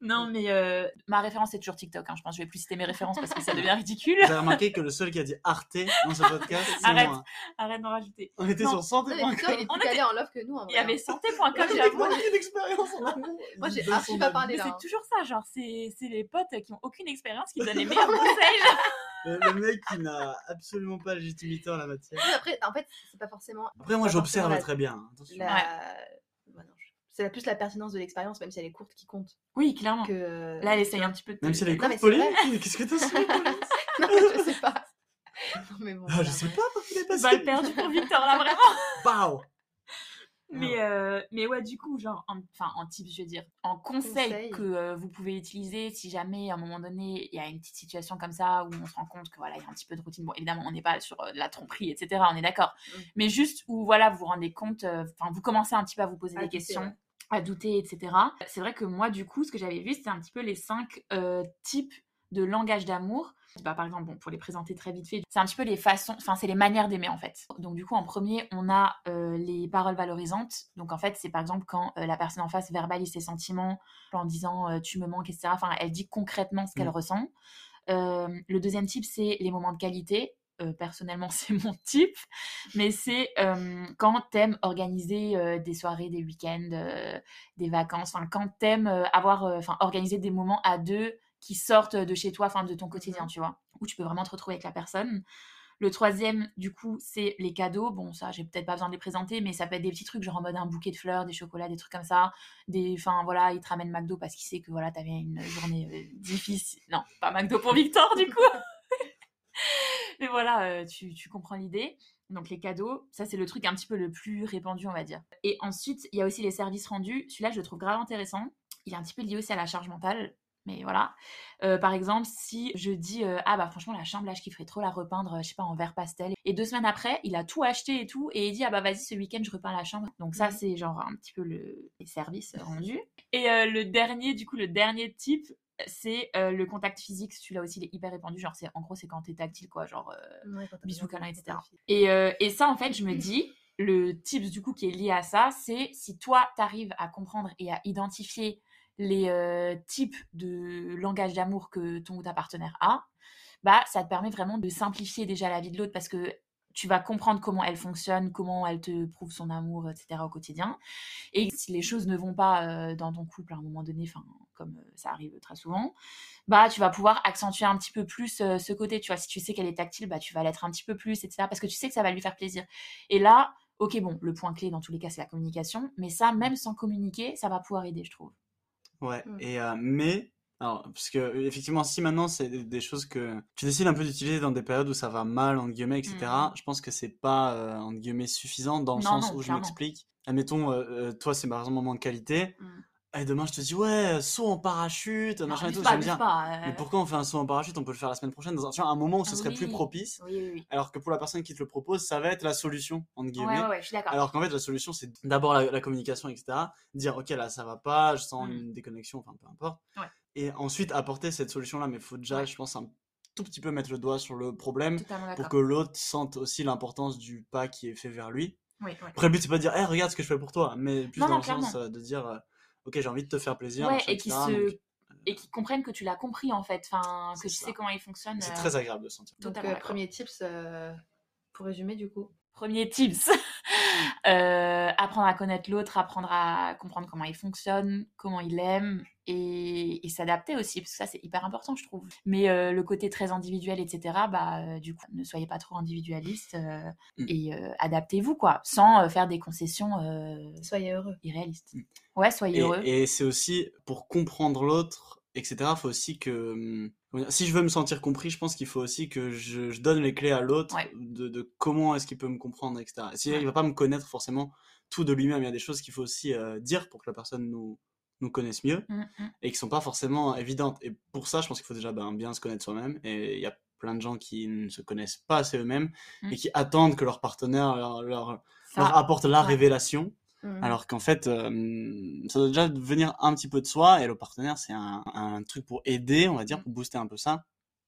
Non, mais euh, ma référence, c'est toujours TikTok. hein. Je pense que je vais plus citer mes références parce que ça devient ridicule. Vous avez remarqué que le seul qui a dit Arte dans ce podcast, c'est Arrête. moi. Arrête d'en rajouter. On était Non. sur Non, santé. mais Victor, il est On était- en love que nous. En Il y vrai, hein. avait santé.com, Moi, j'avoue. j'ai aucune expérience en amour. Moi, j'ai De archi pas parlé là. c'est hein. toujours ça, genre, c'est c'est les potes qui ont aucune expérience qui donnent les (laughs) meilleurs conseils. Le, le mec qui n'a absolument pas légitimité en la matière. Après, en fait, c'est pas forcément. Après, moi, j'observe très bien. attention. la- C'est plus la pertinence de l'expérience, même si elle est courte, qui compte. Oui, clairement. Que... Là, elle essaye un petit peu de. Même si elle est courte, Pauline, qu'est-ce que t'as su (laughs) non, mais je sais pas. (laughs) Non, mais bon. Ah, voilà. Je sais pas, parce qu'il est passé. Balle perdue pour Victor, là, vraiment. (laughs) Pow Mais, euh, mais ouais, du coup, genre, en, enfin, en tips, je veux dire, en conseil, Conseil. que euh, vous pouvez utiliser si jamais, à un moment donné, il y a une petite situation comme ça où on se rend compte que voilà, il y a un petit peu de routine. Bon, évidemment, on n'est pas sur euh, de la tromperie, etc., on est d'accord. Mm. Mais juste où, voilà, vous vous rendez compte, euh, enfin, vous commencez un petit peu à vous poser À des questions. À douter, etc. C'est vrai que moi, du coup, ce que j'avais vu, c'était un petit peu les cinq euh, types de langage d'amour. Bah, par exemple, bon, pour les présenter très vite fait, c'est un petit peu les façons, enfin, c'est les manières d'aimer en fait. Donc, du coup, en premier, on a euh, les paroles valorisantes. Donc, en fait, c'est par exemple quand euh, la personne en face verbalise ses sentiments en disant tu me manques, etc. Enfin, elle dit concrètement ce qu'elle Mm. ressent. Le deuxième type, c'est les moments de qualité. Euh, personnellement, (laughs) c'est mon type, mais c'est euh, quand t'aimes organiser euh, des soirées, des week-ends, des vacances, enfin quand t'aimes avoir, enfin organiser des moments à deux qui sortent de chez toi, enfin de ton quotidien, Mhm. tu vois, où tu peux vraiment te retrouver avec la personne. Le troisième, du coup, c'est les cadeaux. Bon, ça, j'ai peut-être pas besoin de les présenter, mais ça peut être des petits trucs, genre en mode un bouquet de fleurs, des chocolats, des trucs comme ça. Des, enfin, voilà, il te ramène McDo parce qu'il sait que voilà, t'avais une journée euh, difficile. Non, pas McDo pour Victor, du coup. (laughs) mais (laughs) voilà, euh, tu, tu comprends l'idée. Donc les cadeaux, ça c'est le truc un petit peu le plus répandu, on va dire. Et ensuite, il y a aussi les services rendus. Celui-là, je le trouve grave intéressant. Il est un petit peu lié aussi à la charge mentale. Mais voilà. Euh, par exemple, si je dis euh, ah bah franchement la chambre là je kifferais trop la repeindre, je sais pas en vert pastel. Et deux semaines après, il a tout acheté et tout et il dit ah bah vas-y ce week-end je repeins la chambre. Donc ça Mhm. c'est genre un petit peu le les services rendus. Et euh, le dernier du coup le dernier type c'est euh, le contact physique. Celui-là aussi il est hyper répandu. Genre c'est en gros c'est quand t'es tactile quoi genre euh, Ouais, bisous, de- etc. Et, euh, et ça, en fait, je me dis, le tips du coup qui est lié à ça, c'est si toi, t'arrives à comprendre et à identifier les types de langage d'amour que ton ou ta partenaire a, bah, ça te permet vraiment de simplifier déjà la vie de l'autre parce que tu vas comprendre comment elle fonctionne, comment elle te prouve son amour, etc. au quotidien. Et si les choses ne vont pas euh, dans ton couple à un moment donné, enfin, comme euh, ça arrive très souvent, bah, tu vas pouvoir accentuer un petit peu plus euh, ce côté. Tu vois, si tu sais qu'elle est tactile, bah, tu vas l'être un petit peu plus, etc. Parce que tu sais que ça va lui faire plaisir. Et là, ok, bon, le point clé dans tous les cas, c'est la communication. Mais ça, même sans communiquer, ça va pouvoir aider, je trouve. Ouais, Mm. et euh, mais alors parce que euh, effectivement si maintenant c'est des, des choses que tu décides un peu d'utiliser dans des périodes où ça va mal entre guillemets etc. Mm. Je pense que c'est pas euh, entre guillemets suffisant dans le Non, sens non, où je m'explique. Admettons euh, euh, toi c'est par exemple un moment de qualité Mm. et demain je te dis ouais saut en parachute machin et tout. pas, je me dire pas, euh. mais pourquoi on fait un saut en parachute? On peut le faire la semaine prochaine dans un, tu vois, un moment où ce serait plus propice. Oui, oui. Alors que pour la personne qui te le propose ça va être la solution entre guillemets. ouais, ouais, je suis d'accord. Alors qu'en fait, la solution, c'est d'abord la, la communication, etc. Dire, ok, là, ça va pas, je sens Mm. une déconnexion, enfin, peu importe. Ouais. Et ensuite, apporter cette solution-là. Mais il faut déjà, Ouais. je pense, un tout petit peu mettre le doigt sur le problème pour que l'autre sente aussi l'importance du pas qui est fait vers lui. Oui, oui. Après, le but, c'est pas de dire, hey, regarde ce que je fais pour toi, mais plus Non, dans non, le sens clairement. euh, de dire, euh, ok, j'ai envie de te faire plaisir. Ouais, et qui se- Donc, Et qu'ils comprennent que tu l'as compris, en fait. Enfin, que tu ça. sais comment il fonctionne. c'est euh, très agréable de sentir. Donc, Totalement euh, premier tips, euh, pour résumer du coup. Premier tips, (laughs) euh, apprendre à connaître l'autre, apprendre à comprendre comment il fonctionne, comment il aime et, et s'adapter aussi, parce que ça c'est hyper important je trouve. Mais euh, le côté très individuel, etc., bah euh, du coup ne soyez pas trop individualiste euh, Mm. et euh, adaptez-vous quoi, sans euh, faire des concessions euh, Soyez heureux. irréalistes. Mm. Ouais, soyez Et, heureux. et c'est aussi pour comprendre l'autre, etc. Faut aussi que hum, si je veux me sentir compris, je pense qu'il faut aussi que je, je donne les clés à l'autre Ouais. de, de comment est-ce qu'il peut me comprendre, etc. Si Ouais. il va pas me connaître forcément tout de lui-même, il y a des choses qu'il faut aussi euh, dire pour que la personne nous nous connaisse mieux Mm, mm. et qui sont pas forcément évidentes. Et pour ça, je pense qu'il faut déjà ben, bien se connaître soi-même. Et il y a plein de gens qui ne se connaissent pas assez eux-mêmes Mm. et qui attendent que leur partenaire leur, leur, Ça, leur apporte la ouais. révélation. Mhm. Alors qu'en fait, euh, ça doit déjà venir un petit peu de soi et le partenaire, c'est un, un truc pour aider, on va dire, Mm. pour booster un peu ça.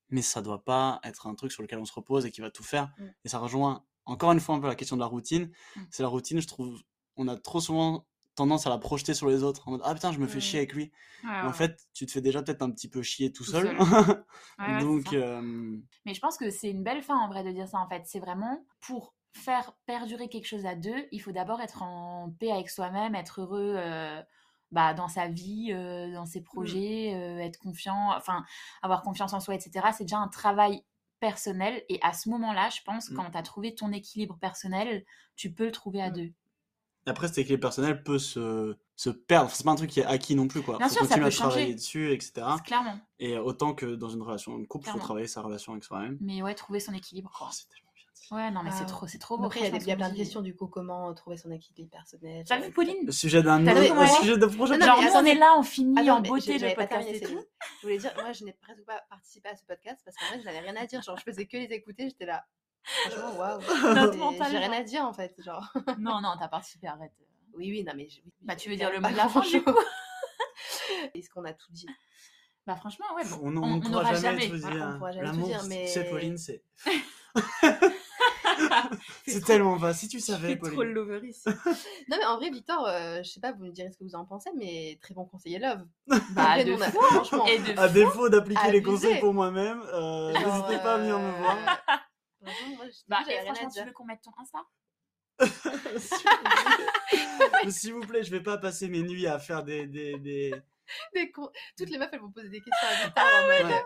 Mais ça doit pas être un truc sur lequel on se repose et qui va tout faire. Mm. Et ça rejoint encore une fois un peu la question de la routine. C'est la routine, je trouve, on a trop souvent tendance à la projeter sur les autres. En mode, ah putain, je me fais chier avec lui. Ouais, en fait, tu te fais déjà peut-être un petit peu chier tout, Tout seul. (laughs) Ouais, Donc, euh, Mais je pense que c'est une belle fin en vrai de dire ça en fait. C'est vraiment pour faire perdurer quelque chose à deux, il faut d'abord être en paix avec soi-même, être heureux euh, bah, dans sa vie, euh, dans ses projets, euh, être confiant, enfin avoir confiance en soi, etc. C'est déjà un travail personnel et à ce moment-là, je pense, Mm. quand tu as trouvé ton équilibre personnel, tu peux le trouver à Mm. deux. Après, cet équilibre personnel peut se, se perdre. C'est pas un truc qui est acquis non plus, quoi. Bien faut sûr, ça continuer peut à travailler changer. dessus, etc. Clairement. Et autant que dans une relation de couple, il faut travailler sa relation avec soi-même. Mais ouais, trouver son équilibre. Oh, c'est. Ouais, non, mais c'est Ah. trop, c'est trop beau. Après, il y a, plein de questions du coup, comment euh, trouver son équilibre personnel. T'as vu, Pauline Le sujet d'un autre- elle- sujet de projet. Non, non, Genre, mais nous, on est là, on finit Attends, en mais beauté le j'avais pas podcast terminé, et tout. Je voulais dire, moi, je n'ai presque pas participé à ce podcast parce qu'en fait, je n'avais rien à dire. Genre, je faisais que les écouter, j'étais là. Franchement, (laughs) waouh. J'ai rien à dire en fait. Genre. (laughs) Non, non, t'as participé, arrête. Oui, oui, non, mais. je- Bah, tu veux dire le mot de la (laughs) fin, du coup? Est-ce qu'on a tout dit? Bah, franchement, ouais. bon, On ne on pourra n'aura jamais, tout on pourra jamais tout L'amour, dire, mais- c'est Pauline, c'est. C'est trop- tellement bas. Si tu savais, C'est trop le Pauline. lover ici. (laughs) Non, mais en vrai, Victor, euh, je sais pas, vous me direz ce que vous en pensez, mais très bon conseiller love. (laughs) Bah, de a- fou. franchement. Et de À fou. défaut d'appliquer les conseils pour moi-même, euh, n'hésitez pas à venir me euh, voir. franchement, moi, Bah, et à franchement, tu dire. veux qu'on mette ton Insta? (laughs) S'il vous plaît, je vais pas passer mes nuits à faire des. des, des... Des con- Toutes les meufs, elles vont poser des questions à Victor mode. Ouais.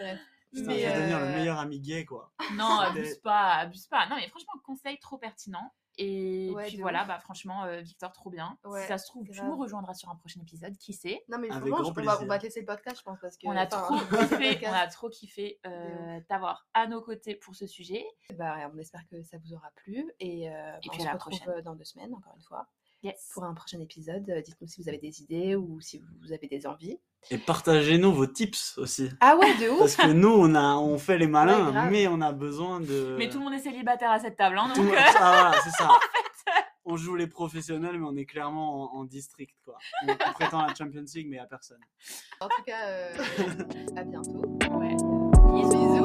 Bref. Putain, Mais, je vais devenir le euh, meilleur ami gay, quoi. Non, (laughs) abuse pas, abuse pas. Non, mais franchement, conseil trop pertinent. Et Ouais, puis voilà, ouf. bah franchement, euh, Victor, trop bien. Ouais, si ça se trouve, tu nous rejoindras sur un prochain épisode, qui sait? Non, mais Avec vraiment, grand je- on va, on va te laisser le podcast, je pense, parce que. On a trop (laughs) kiffé, on a trop kiffé euh, t'avoir à nos côtés pour ce sujet. Bah, on espère que ça vous aura plu. Et, euh, bah, puis on à se la retrouve prochaine. dans deux semaines, encore une fois, Yes. pour un prochain épisode. Dites-nous si vous avez des idées ou si vous avez des envies. Et partagez-nous vos tips aussi. Ah ouais, de ouf Parce que nous, on, a, on fait les malins, Ouais, mais on a besoin de. Mais tout le monde est célibataire à cette table, hein, donc monde- euh, Ah, voilà, c'est ça. (laughs) On joue les professionnels, mais on est clairement en, en district, quoi. On, on prétend à la Champions League, mais à personne. En tout cas, euh, à bientôt. ouais. Bisous.